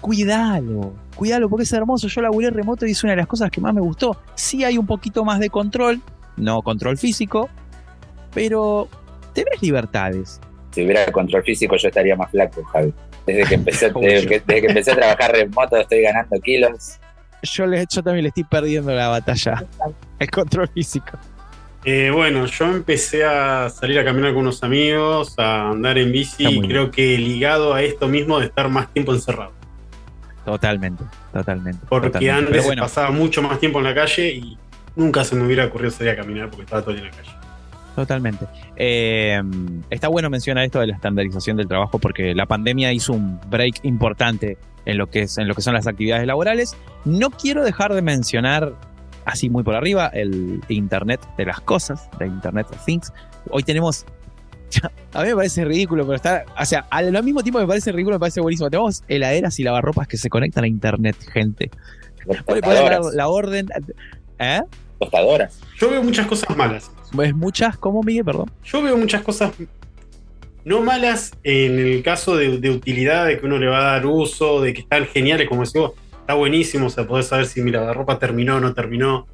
cuídalo, cuídalo porque es hermoso. Yo laburé remoto y es una de las cosas que más me gustó. Sí hay un poquito más de control, no control físico, pero tenés libertades. Si hubiera control físico yo estaría más flaco, Javi. Desde que empecé, desde que, desde que empecé a trabajar remoto estoy ganando kilos. Yo, le, yo también le estoy perdiendo la batalla. El control físico. Eh, bueno, yo empecé a salir a caminar con unos amigos, a andar en bici, y bien. creo que ligado a esto mismo de estar más tiempo encerrado. Totalmente, totalmente. Porque totalmente. antes bueno, pasaba mucho más tiempo en la calle y nunca se me hubiera ocurrido salir a caminar porque estaba todo en la calle. Totalmente. Eh, está bueno mencionar esto de la estandarización del trabajo porque la pandemia hizo un break importante en lo que es en lo que son las actividades laborales. No quiero dejar de mencionar así muy por arriba el Internet de las cosas, de Internet of Things. Hoy tenemos a mí me parece ridículo, pero está, o sea, al al mismo tiempo me parece ridículo, me parece buenísimo. Tenemos heladeras y lavarropas que se conectan a internet, gente. Vos le podés dar la orden, ¿eh? Tostadoras. Yo veo muchas cosas malas. ¿Ves muchas? ¿Cómo, Miguel? Perdón. Yo veo muchas cosas no malas en el caso de, de utilidad, de que uno le va a dar uso, de que están geniales, como decís vos, está buenísimo, o sea, podés saber si mi lavarropa terminó o no terminó.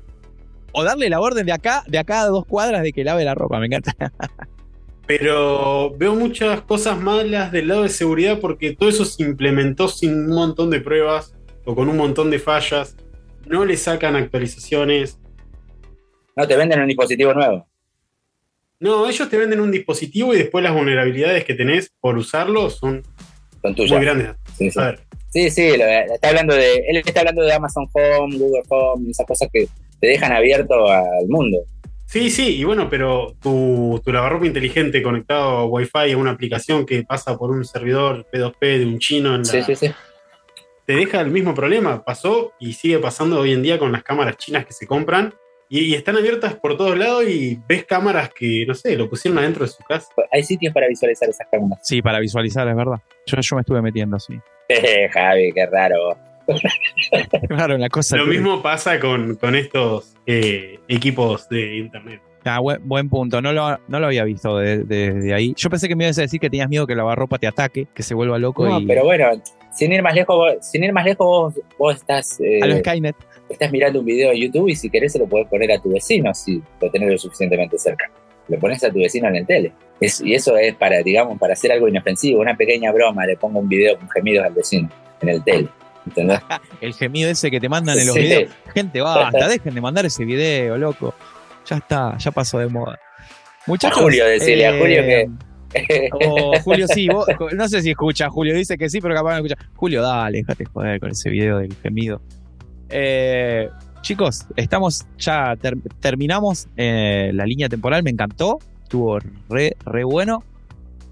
O darle la orden de acá, de acá a dos cuadras de que lave la ropa, me encanta. Pero veo muchas cosas malas del lado de seguridad porque todo eso se implementó sin un montón de pruebas o con un montón de fallas. No le sacan actualizaciones. No te venden un dispositivo nuevo. No, ellos te venden un dispositivo y después las vulnerabilidades que tenés por usarlo son, Son tuyas. muy grandes. Sí, sí. A ver, Sí, sí, lo- está hablando de, él está hablando de Amazon Home, Google Home, esas cosas que te dejan abierto al mundo. Sí, sí, y bueno, pero tu, tu lavarropa inteligente conectado a Wi-Fi a una aplicación que pasa por un servidor P2P de un chino en la- Sí, sí, sí. te deja el mismo problema. Pasó y sigue pasando hoy en día con las cámaras chinas que se compran y, y están abiertas por todos lados y ves cámaras que, no sé, lo pusieron adentro de su casa. Hay sitios para visualizar esas cámaras. Sí, para visualizar, es verdad. Yo, yo me estuve metiendo así. Javi, qué raro. Claro, la cosa. Lo que- mismo pasa con, con estos eh, equipos de internet. Ah, buen, buen punto. No lo, no lo había visto de- de- de ahí. Yo pensé que me ibas a decir que tenías miedo que la lavarropa te ataque, que se vuelva loco No, y. pero bueno, sin ir más lejos, vos, sin ir más lejos, vos, vos estás, eh, a lo Skynet. Estás mirando un video de YouTube y si querés se lo podés poner a tu vecino si lo tenés lo suficientemente cerca. Lo pones a tu vecino en el tele. Es- y eso es para, digamos, para hacer algo inofensivo, una pequeña broma, le pongo un video con gemidos al vecino en el tele. ¿Entendés? El gemido ese que te mandan en los Sí. videos. Gente, basta, dejen de mandar ese video, loco. Ya está, ya pasó de moda. Muchachos. A Julio, decile, a Julio que- Oh, Julio, sí, vos, no sé si escucha, Julio dice que sí, pero capaz no escucha. Julio, dale, déjate joder con ese video del gemido. Eh, chicos, estamos ya, ter- terminamos eh, la línea temporal, me encantó, estuvo re, re bueno.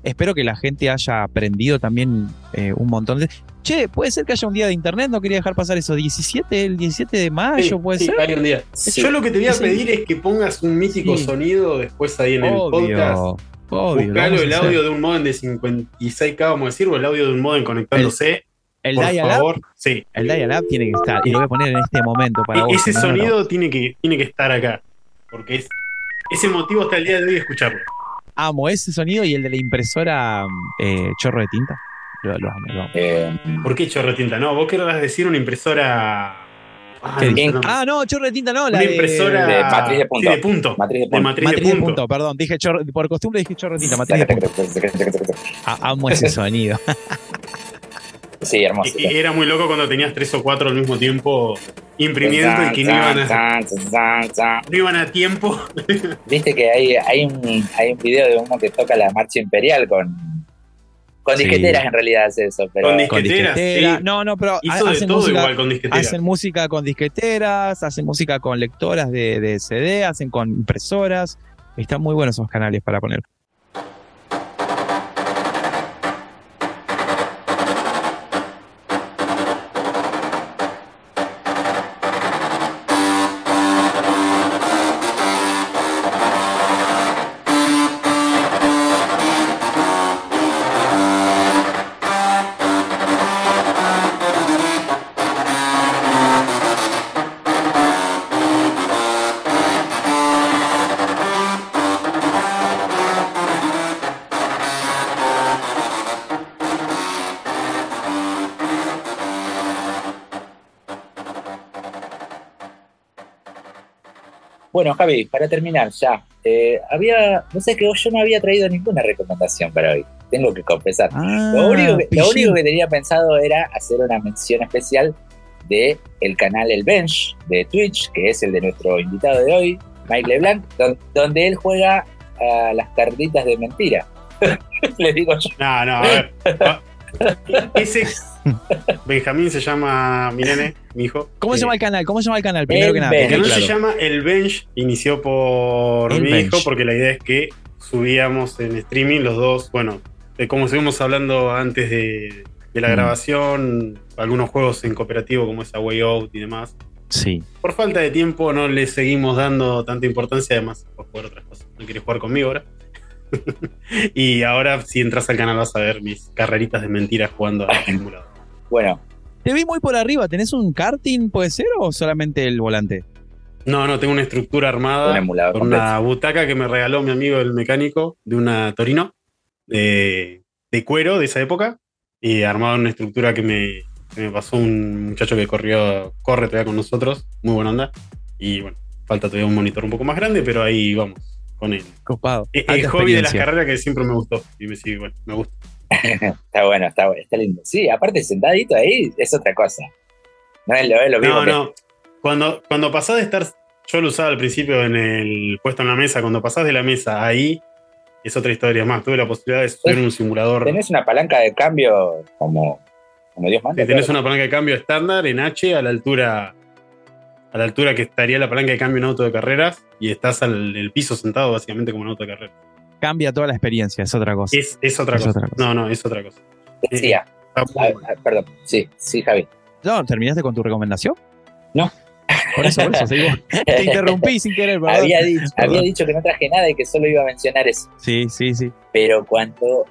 Espero que la gente haya aprendido también eh, un montón de... Che, ¿puede ser que haya un día de internet? No quería dejar pasar eso. 17, el 17 de mayo, Sí, ¿puede sí, ser? hay un día. Sí. Yo lo que te voy a pedir es que pongas un mítico Sí. sonido después ahí en el podcast. Obvio, obvio. lo Buscalo el audio de un modem de 56K, vamos a decir, o el audio de un modem conectándose. El por dial-up, favor. Sí. el dial-up tiene que estar. Y lo voy a poner en este momento para E- vos. ese no, no, no. sonido Tiene, que, tiene que estar acá. Porque es, es emotivo hasta el día de hoy escucharlo. Amo ese sonido y el de la impresora eh, chorro de tinta. Lo, lo amo, lo amo. Eh, ¿Por qué chorro de tinta? No, vos querrás decir una impresora. Ah. Ah, no, chorro de tinta no, la una de- impresora. de matriz de punto. Sí, de punto. matriz de De punto. matriz, Matriz de de punto. punto, perdón. Dije chorro, por costumbre dije chorro de tinta, matriz de punto. Ah, amo ese sonido. Sí, hermoso. Y- y Era muy loco cuando tenías tres o cuatro al mismo tiempo imprimiendo y que no iban a, no iban a tiempo. Viste que hay, hay, un, hay un video de uno que toca la marcha imperial con, con Sí. disqueteras, en realidad hace eso. Pero Con Con disqueteras, disquetera. sí. No, no, pero Hizo de hacen todo música, igual con disquetera. hacen música con disqueteras, hacen música con lectoras de, de CD, hacen con impresoras. Están muy buenos esos canales para poner. Bueno, Javi, para terminar ya, eh, había, no sé que yo no había traído ninguna recomendación para hoy, tengo que confesar. Ah, Lo único, que, lo pillín. único que tenía pensado era hacer una mención especial de el canal El Bench de Twitch, que es el de nuestro invitado de hoy, Mike LeBlanc, don- donde él juega a las cartitas de mentira. Le digo yo. No, no, a ver. Ah, Ese Benjamín se llama mi nene, mi hijo. ¿Cómo se Eh, llama el canal? ¿Cómo se llama el canal? Primero El que nada. El canal se llama El Bench, inició por El mi Bench. hijo, porque la idea es que subíamos en streaming los dos, bueno, de como estuvimos hablando antes de, de la Mm. grabación, algunos juegos en cooperativo como esa Way Out y demás. Sí. Por falta de tiempo no le seguimos dando tanta importancia, además por jugar otras cosas. No quiere jugar conmigo ahora. y ahora si entras al canal vas a ver mis carreritas de mentiras jugando al simulador. Bueno, Te vi muy por arriba. ¿Tenés un karting, puede ser, o solamente el volante? No, no, tengo una estructura armada. un emulador con completo. una butaca que me regaló mi amigo el mecánico de una Torino de, de cuero de esa época y armado en una estructura que me, que me pasó un muchacho que corrió, corre todavía con nosotros, muy buena onda. Y bueno, falta todavía un monitor un poco más grande, pero ahí vamos, con él. Copado. Eh, Alta El hobby de las carreras que siempre me gustó. Y me sigue igual, me gusta. Está bueno, está bueno, está lindo. Sí, aparte sentadito ahí es otra cosa. No es lo, es lo mismo. No, que- no. Cuando, cuando pasás de estar. Yo lo usaba al principio en el puesto en la mesa. Cuando pasás de la mesa ahí, es otra historia. Es más, tuve la posibilidad de subir un simulador. Tenés una palanca de cambio como, como Dios manda. Sí, tenés claro. una palanca de cambio estándar en H a la altura. A la altura que estaría la palanca de cambio en auto de carreras. Y estás al el piso sentado básicamente como en auto de carreras. Cambia toda la experiencia, es otra cosa. Es, es otra Es cosa. otra cosa. No, no, es otra cosa. Decía, Está muy ah, bueno. ah, perdón, sí, sí, Javi. No, ¿terminaste con tu recomendación? No. Por eso, por eso. Te interrumpí sin querer, había, dicho, había dicho que no traje nada y que solo iba a mencionar eso. Sí, sí, sí. Pero cuando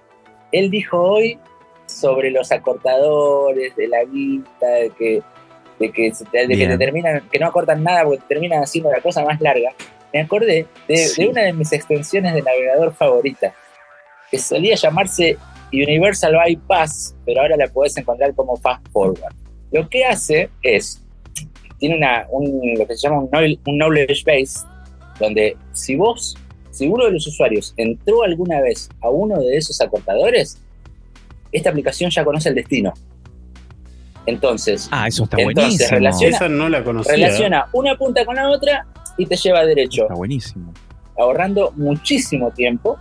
él dijo hoy sobre los acortadores de la guita, de que, de que, de que te terminan, que no acortan nada porque te terminan haciendo la cosa más larga, me acordé de, Sí. de una de mis extensiones de navegador favorita, que solía llamarse Universal Bypass, pero ahora la podés encontrar como Fast Forward. Lo que hace es, tiene una, un, lo que se llama un, un knowledge base, donde si vos, si uno de los usuarios entró alguna vez a uno de esos acortadores, esta aplicación ya conoce el destino. Entonces, Ah, eso está Entonces, buenísimo. relaciona- Esa no la conocía. relaciona una punta con la otra y te lleva derecho, Está buenísimo. ahorrando muchísimo tiempo.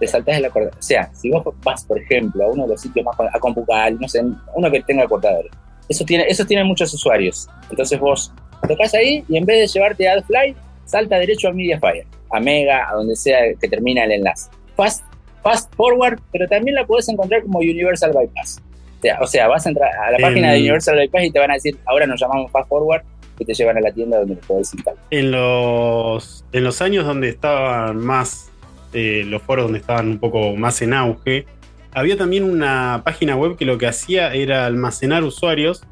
Te saltás el acortador. O sea, si vos vas, por ejemplo, a uno de los sitios más a Compucal, no sé, uno que tenga acortadores, eso tiene, eso tiene muchos usuarios. Entonces vos tocas ahí y en vez de llevarte a AdFly, salta derecho a Mediafire, a Mega, a donde sea que termina el enlace. Fast, fast forward, pero también la podés encontrar como Universal Bypass. O sea, o sea, vas a entrar a la En- página de Universal Bypass y te van a decir, ahora nos llamamos Fast Forward, y te llevan a la tienda donde lo podés instalar. En los, en los años donde estaban más, eh, los foros donde estaban un poco más en auge, había también una página web que lo que hacía era almacenar usuarios.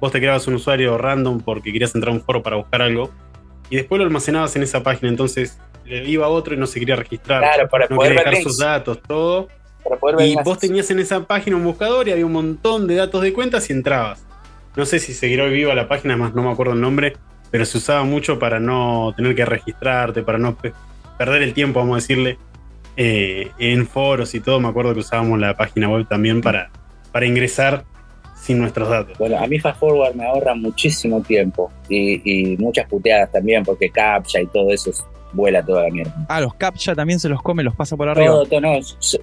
Vos te creabas un usuario random porque querías entrar a un foro para buscar algo, y después lo almacenabas en esa página. Entonces le iba otro y no se quería registrar. Claro, para no poder dejar sus datos, todo. Para poder ver Y vos tenías en esa página un buscador y había un montón de datos de cuentas y entrabas. No sé si seguirá hoy viva la página, más no me acuerdo el nombre, pero se usaba mucho para no tener que registrarte, para no pe- perder el tiempo, vamos a decirle, eh, en foros y todo. Me acuerdo que usábamos la página web también para, para ingresar sin nuestros datos. Bueno, a mí Fast Forward me ahorra muchísimo tiempo y, y muchas puteadas también, porque captcha y todo eso es- vuela toda la mierda. Ah, los captcha también se los come, los pasa por arriba. Todo, todo, no,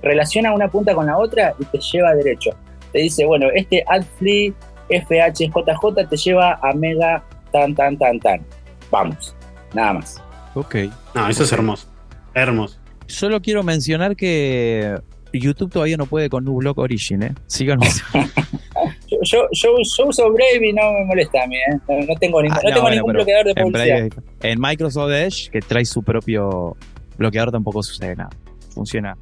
relaciona una punta con la otra y te lleva derecho. Te dice, bueno, este AdFly FHJJ te lleva a Mega tan, tan, tan, tan. Vamos, nada más. Ok. No, eso es hermoso. Hermoso. Solo quiero mencionar que YouTube todavía no puede con Nublock Origin, ¿eh? Síganos. Yo, yo, yo, yo uso Brave y no me molesta a mí, ¿eh? No, no tengo, ningún, Ah, no no, tengo bueno, ningún pero bloqueador de en, publicidad. Brave- en Microsoft Edge, que trae su propio bloqueador, tampoco sucede nada. Funciona,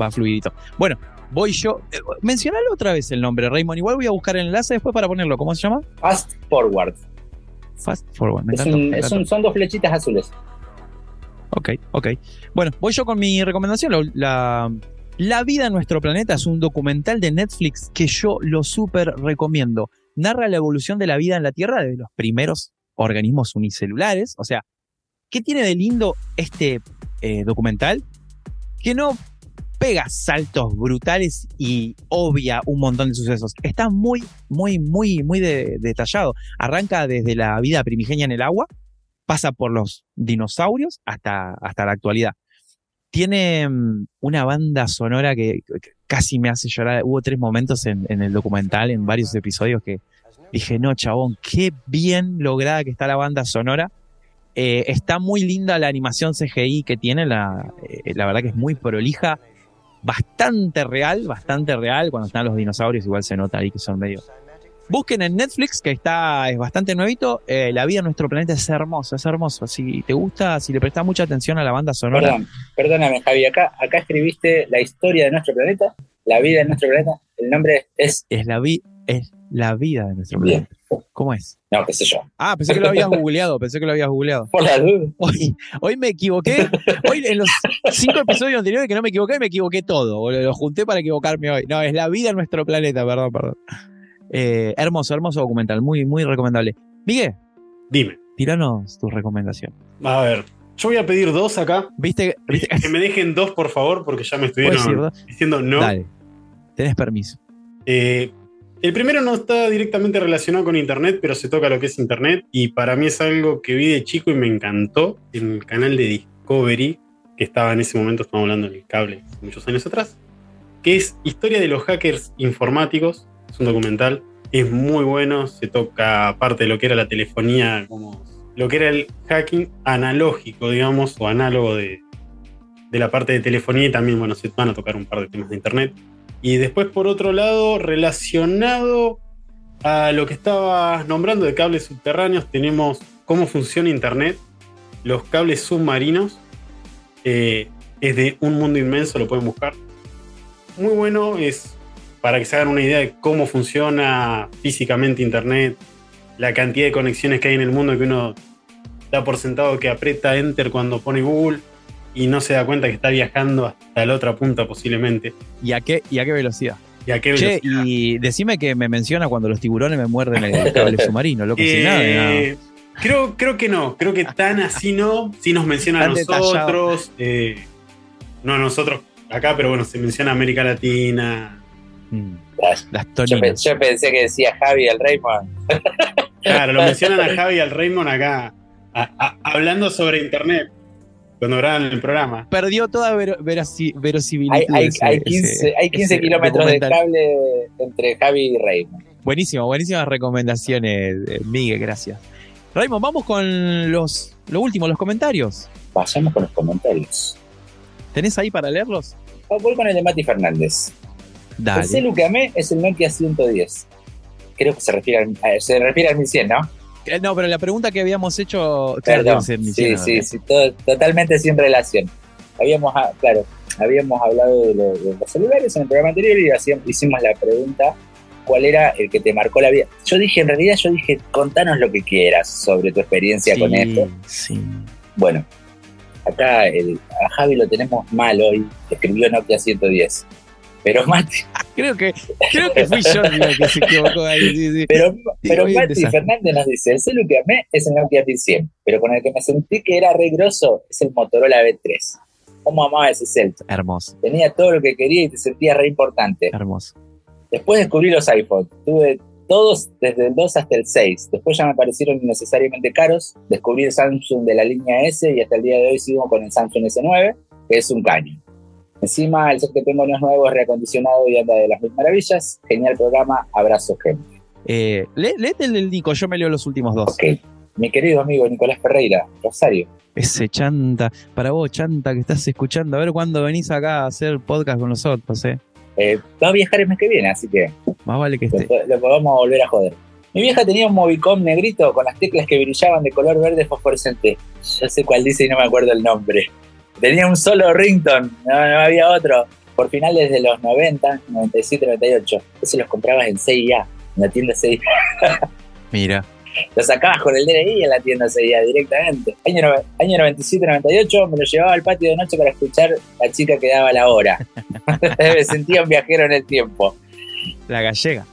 va fluidito. Bueno, voy yo. eh, Mencionalo otra vez el nombre, Raymond. Igual voy a buscar el enlace después para ponerlo. ¿Cómo se llama? Fast Forward. Fast Forward. Me Es encantó, un- me es encantó. un- son dos flechitas azules. Ok, ok. Bueno, voy yo con mi recomendación. La, la, La vida en nuestro planeta es un documental de Netflix que yo lo súper recomiendo. Narra la evolución de la vida en la Tierra desde los primeros organismos unicelulares. O sea, ¿qué tiene de lindo este eh, documental? Que no pega saltos brutales y obvia un montón de sucesos. Está muy, muy, muy, muy de- detallado. Arranca desde la vida primigenia en el agua, pasa por los dinosaurios hasta, hasta la actualidad. Tiene mm, una banda sonora que, casi me hace llorar. Hubo tres momentos en, en el documental, en varios episodios, que dije, no, chabón, qué bien lograda que está la banda sonora. Eh, está muy linda la animación CGI que tiene, la, eh, la verdad que es muy prolija, bastante real, bastante real. Cuando están los dinosaurios, igual se nota ahí que son medio. Busquen en Netflix, que está, es bastante nuevito. eh, la vida en nuestro planeta es hermoso, es hermoso. Si te gusta, si le prestas mucha atención a la banda sonora, Perdón, perdóname, Javi. Acá, acá escribiste la historia de nuestro planeta, la vida de nuestro planeta. El nombre es. es la, vi es la vida de nuestro Bien. planeta. ¿Cómo es? No, qué sé yo. Ah, pensé que lo habías googleado, pensé que lo habías googleado. Por la duda. Hoy, hoy me equivoqué. Hoy en los cinco episodios anteriores que no me equivoqué, me equivoqué todo. Lo junté para equivocarme hoy. No, es la vida en nuestro planeta, perdón, perdón. Eh, hermoso, hermoso documental, muy, muy recomendable. Miguel, Dime. tiranos tu recomendación. A ver, yo voy a pedir dos acá. ¿Viste? ¿Viste? Que me dejen dos, por favor, porque ya me ¿Puedo decir estuvieron diciendo no. Dale. Tenés permiso. Eh, el primero no está directamente relacionado con Internet, pero se toca lo que es Internet. Y para mí es algo que vi de chico y me encantó en el canal de Discovery, que estaba en ese momento, estamos hablando en el cable muchos años atrás, que es Historia de los hackers informáticos. Es un documental, es muy bueno, se toca parte de lo que era la telefonía, como lo que era el hacking analógico, digamos, o análogo de, de la parte de telefonía y también, bueno, se van a tocar un par de temas de Internet. Y después, por otro lado, relacionado a lo que estabas nombrando de cables subterráneos, tenemos cómo funciona Internet, los cables submarinos. eh, es de un mundo inmenso, lo pueden buscar. Muy bueno, es para que se hagan una idea de cómo funciona físicamente Internet, la cantidad de conexiones que hay en el mundo que uno da por sentado que aprieta Enter cuando pone Google y no se da cuenta que está viajando hasta la otra punta posiblemente. ¿Y a qué, y a qué velocidad? ¿Y a qué Che, y decime que me menciona cuando los tiburones me muerden el cable submarino, loco, sin nada. Eh, Creo, creo que no, creo que tan así no. Sí nos menciona a Tan nosotros, eh, no a nosotros acá, pero bueno, se menciona América Latina. Mm, Las- Yo, yo pensé que decía Javi el Raymond. Claro, lo mencionan a Javi y al Raymond acá, a- a- hablando sobre internet, cuando graban el programa. Perdió toda veraci- Hay, verosimilitud. hay, ese- hay 15, ese- hay 15 ese kilómetros de cable entre Javi y Raymond. Buenísimo, buenísimas recomendaciones, eh, Miguel, gracias. Raymond, vamos con los lo último, los comentarios. Pasamos con los comentarios. ¿Tenés ahí para leerlos? Oh, Voy con el de Mati Fernández. El Dale. celu que amé es el Nokia 110. Creo que se refiere al, eh, se refiere al 1100, ¿no? No, pero la pregunta que habíamos hecho. claro, Perdón. mi Sí, sí, sí, todo- totalmente sin relación. Habíamos, ah, claro, habíamos hablado de, lo- de los celulares en el programa anterior y hacíamos- hicimos la pregunta cuál era el que te marcó la vida. Yo dije, en realidad yo dije, contanos lo que quieras sobre tu experiencia Sí, con esto. sí. Bueno, acá el, a Javi lo tenemos mal hoy, escribió Nokia 110. Pero Mati, Creo que, creo que fui yo el que se equivocó ahí. Sí, sí. pero, pero Mati. Fernández nos dice, el celu que amé es el Nokia 1100, pero con el que me sentí que era re grosso es el Motorola B3. ¿Cómo amaba ese cel? Hermoso, Tenía todo lo que quería y te sentías re importante. hermoso. Después descubrí los iPhones. Tuve todos desde el 2 hasta el 6. Después ya me parecieron innecesariamente caros. Descubrí el Samsung de la línea S y hasta el día de hoy sigo con el Samsung S9, que es un caño. Encima, el set que tengo no es nuevo, es reacondicionado y anda de las mil maravillas. Genial programa, abrazo, gente. Eh, lé- léete el del Nico, yo me leo los últimos dos. Ok. Mi querido amigo Nicolás Ferreira, Rosario. Ese chanta, para vos, chanta, que estás escuchando, a ver cuándo venís acá a hacer podcast con nosotros, eh. Eh, va a viajar el mes que viene, así que Más vale que lo, esté. lo podemos volver a joder. Mi vieja tenía un Movicom negrito con las teclas que brillaban de color verde fosforescente. Yo sé cuál dice y no me acuerdo el nombre. Tenía un solo rington, no, no había otro. Por finales de los 90, 97, 98. Eso los comprabas en CIA, en la tienda CIA. Mira, Lo sacabas con el DNI en la tienda CIA directamente. Año, año 97, 98, me lo llevaba al patio de noche para escuchar la chica que daba la hora. me sentía un viajero en el tiempo. la gallega.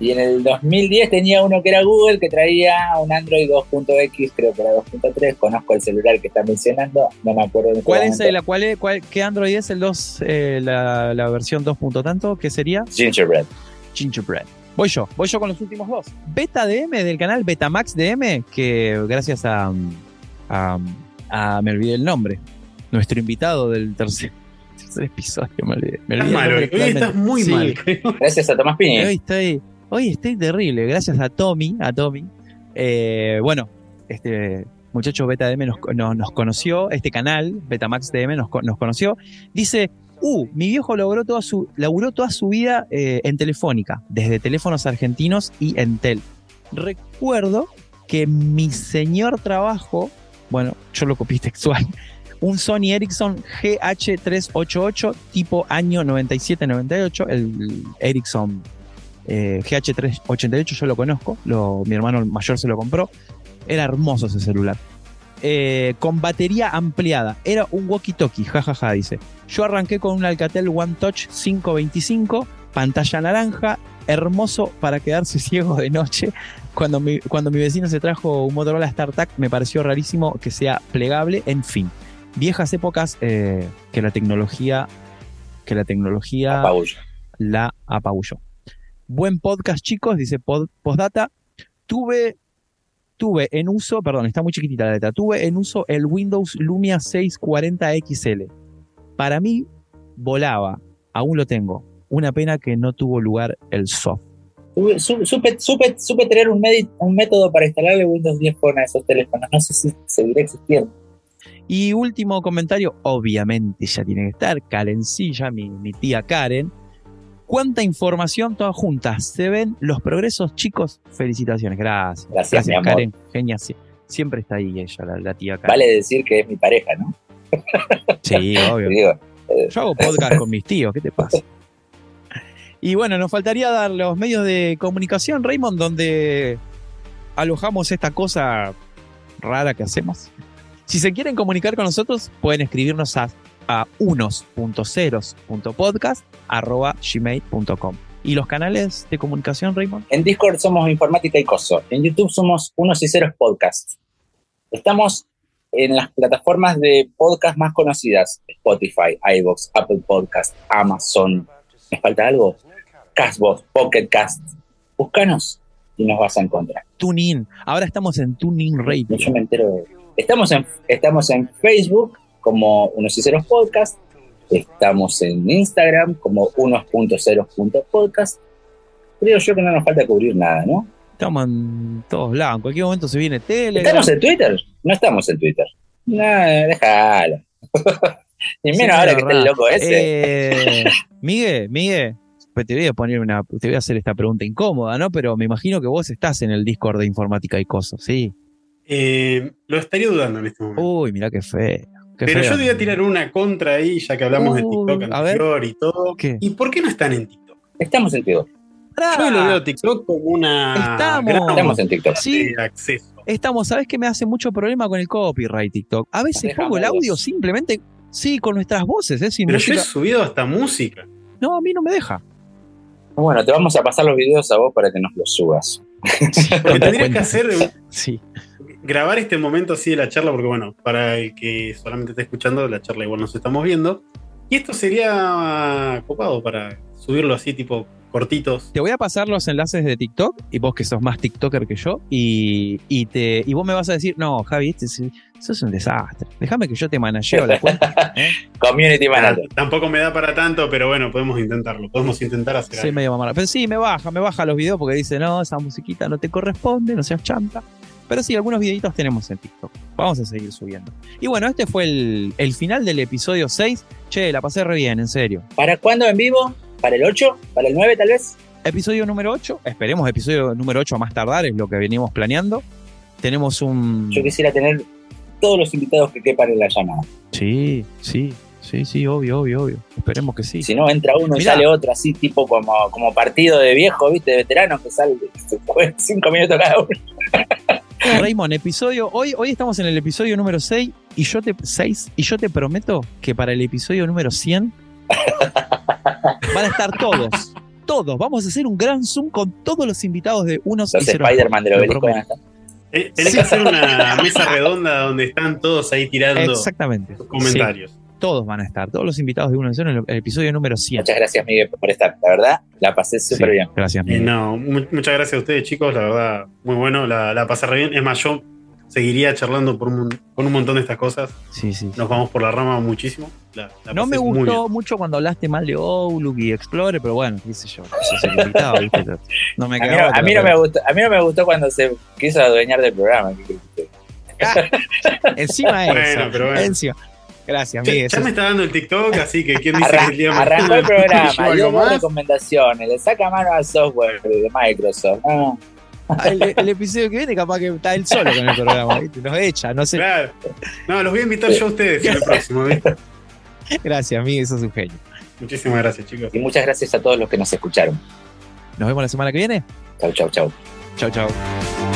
Y en el 2010 tenía uno que era Google, que traía un Android 2.x, creo que era 2.3. Conozco el celular que está mencionando, no me acuerdo de ¿Cuál es la, cuál es, cuál, qué Android es el 2, eh, la, la versión 2. punto tanto? ¿Qué sería? Gingerbread. Gingerbread. Voy yo, voy yo con los últimos dos. Beta DM del canal Betamax DM, que gracias a, a, a- me olvidé el nombre, nuestro invitado del tercer, tercer episodio, me olvidé. Me Estás olvidé mal hoy. Estás muy Sí. mal, creo. Gracias a Tomás Piñi. Hoy estoy, hoy estoy terrible, gracias a Tommy, a Tommy. Eh, bueno, este muchacho Beta DM nos, nos, conoció, este canal, Betamax DM nos, nos conoció. Dice, uh, mi viejo logró toda su, laburó toda su vida eh, en Telefónica, desde teléfonos argentinos y Entel. Recuerdo que mi señor trabajo, bueno, yo lo copié textual, un Sony Ericsson GH388 tipo año 97-98, el Ericsson eh, GH388 yo lo conozco, lo- mi hermano mayor se lo compró, era hermoso ese celular. Eh, con batería ampliada, era un walkie-talkie, jajaja, dice. Yo arranqué con un Alcatel One Touch 525 pantalla naranja, hermoso para quedarse ciego de noche. Cuando mi, cuando mi vecino se trajo un Motorola StarTAC me pareció rarísimo que sea plegable, en fin. Viejas épocas eh, que la tecnología que la tecnología la apabulló. Buen podcast, chicos, dice pod- Postdata. Tuve, tuve en uso, perdón, está muy chiquitita la letra, tuve en uso el Windows Lumia 640 XL. Para mí, volaba, aún lo tengo. Una pena que no tuvo lugar el soft. Supe, supe, supe tener un, método para instalarle Windows 10 con esos teléfonos. No sé si seguirá existiendo. Y último comentario, obviamente ya tiene que estar, Karencilla, mi, mi tía Karen. ¿Cuánta información todas juntas? ¿Se ven los progresos, chicos? Felicitaciones, gracias. Gracias, mi amor. Karen. Genia, sí. siempre está ahí ella, la, la tía Karen. Vale decir que es mi pareja, ¿no? Sí, obvio. Digo, Yo hago podcast con mis tíos, ¿qué te pasa? Y bueno, nos faltaría dar los medios de comunicación, Raymond, donde alojamos esta cosa rara que hacemos. Si se quieren comunicar con nosotros, pueden escribirnos a, a unos.ceros.podcast.gmail.com. ¿Y los canales de comunicación, Raymond? En Discord somos Informática y Coso. En YouTube somos Unos y Ceros Podcast. Estamos en las plataformas de podcast más conocidas: Spotify, iVoox, Apple Podcast, Amazon. ¿Me falta algo? Castbox, Pocket Cast. Búscanos y nos vas a encontrar. TuneIn. Ahora estamos en TuneIn Radio. Yo me entero de- Estamos en, estamos en Facebook como Unos y Ceros Podcast. Estamos en Instagram como unos.ceros.podcast. Creo yo que no nos falta cubrir nada, ¿no? Estamos en todos lados. En cualquier momento se viene Telegram. ¿Estamos en Twitter? No estamos en Twitter. No, déjalo. y Sí, menos ahora que está el loco ese. Eh, Miguel, Miguel, pues te voy a poner una, te voy a hacer esta pregunta incómoda, ¿no? Pero me imagino que vos estás en el Discord de informática y cosas, sí. Eh, lo estaría dudando en este momento. Uy, mirá qué feo. Pero feo. yo te voy a tirar una contra ahí, ya que hablamos de TikTok anterior y todo. ¿Qué? ¿Y por qué no están en TikTok? Estamos en TikTok. Yo lo veo TikTok como una Estamos. gran Estamos en TikTok. Sí, de acceso. estamos. ¿Sabés que me hace mucho problema con el copyright TikTok? A veces Dejamos pongo el audio vos. simplemente, sí, con nuestras voces, ¿eh? Sin Pero yo he música. subido hasta música. No, a mí no me deja. Bueno, te vamos a pasar los videos a vos para que nos los subas. Lo que tendrías que hacer Sí. Grabar este momento así de la charla, porque bueno, para el que solamente está escuchando, la charla igual nos estamos viendo. Y esto sería copado para subirlo así, tipo cortitos. Te voy a pasar los enlaces de TikTok y vos que sos más TikToker que yo y, y te, y vos me vas a decir, no, Javi, este es, eso es un desastre. Déjame que yo te manageo la cuenta. ¿eh? Community Manager. Tampoco me da para tanto, pero bueno, podemos intentarlo. Podemos intentar hacer Soy algo. medio mamara. Pero sí, me baja, me baja los videos porque dice, no, esa musiquita no te corresponde, no seas chanta. Pero sí, algunos videitos tenemos en TikTok. Vamos a seguir subiendo. Y bueno, este fue el, el final del episodio 6. Che, la pasé re bien, en serio. ¿Para cuándo en vivo? ¿Para el 8? ¿Para el 9 tal vez? Episodio número 8. Esperemos episodio número 8 a más tardar, es lo que venimos planeando. Tenemos un... Yo quisiera tener todos los invitados que quepan en la llamada. Sí, sí, sí, sí, obvio, obvio, obvio. Esperemos que sí. Si no, entra uno y sale otro, así tipo como, como partido de viejo, ¿viste? De veteranos que sale cinco minutos cada uno. Raymond, episodio. Hoy, hoy estamos en el episodio número 6 y yo te 6 y yo te prometo que para el episodio número 100 van a estar todos. Todos. Vamos a hacer un gran Zoom con todos los invitados de unos Los y. Spider-Man del Lo van a prometo. estar. Eh, tenés que hacer una mesa redonda donde están todos ahí tirando Exactamente. sus comentarios. Sí, todos van a estar. Todos los invitados de uno cero en el, el episodio número 100. Muchas gracias, Miguel, por estar. La verdad, la pasé súper Sí, bien. Gracias, Y Miguel. no, mu- muchas gracias a ustedes, chicos. La verdad, muy bueno. La, la pasé re bien. Es más, yo seguiría charlando por un, con un montón de estas cosas. Sí, sí. Nos vamos por la rama muchísimo. La- la No me gustó mucho cuando hablaste mal de Outlook y Explorer, pero bueno, qué sé yo. No me A mí, otra, a mí no pero- me gustó, a mí no me gustó cuando se quiso adueñar del programa. ¿qué crees que- Encima de Bueno, eso. pero bueno. Encima. Gracias, Ya, Miguel. ya me está dando el TikTok, así que quién dice Arran- que el arrancó el programa, dio más. recomendaciones, le saca mano al software de Microsoft. No, Ah, El, el episodio que viene, capaz que está él solo con el programa, ¿viste? Nos echa, no sé. Claro. No, los voy a invitar yo a ustedes en el próximo. ¿viste? Gracias, Miguel, sos un genio. Muchísimas gracias, chicos. Y muchas gracias a todos los que nos escucharon. Nos vemos la semana que viene. Chau, chau, chau. Chau, chau.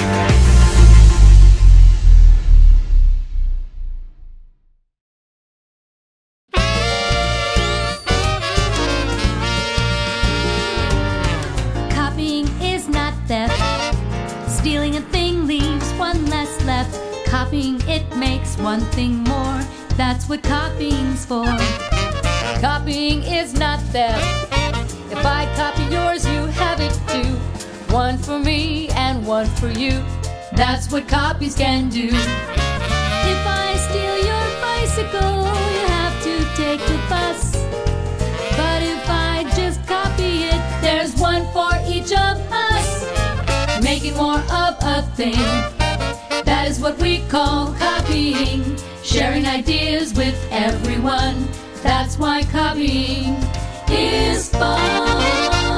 For. Copying is not theft. If I copy yours, you have it too. One for me and one for you. That's what copies can do. If I steal your bicycle, you have to take the bus. But if I just copy it, there's one for each of us. Making more of a thing. That is what we call copying. Sharing ideas with everyone. That's why copying is fun.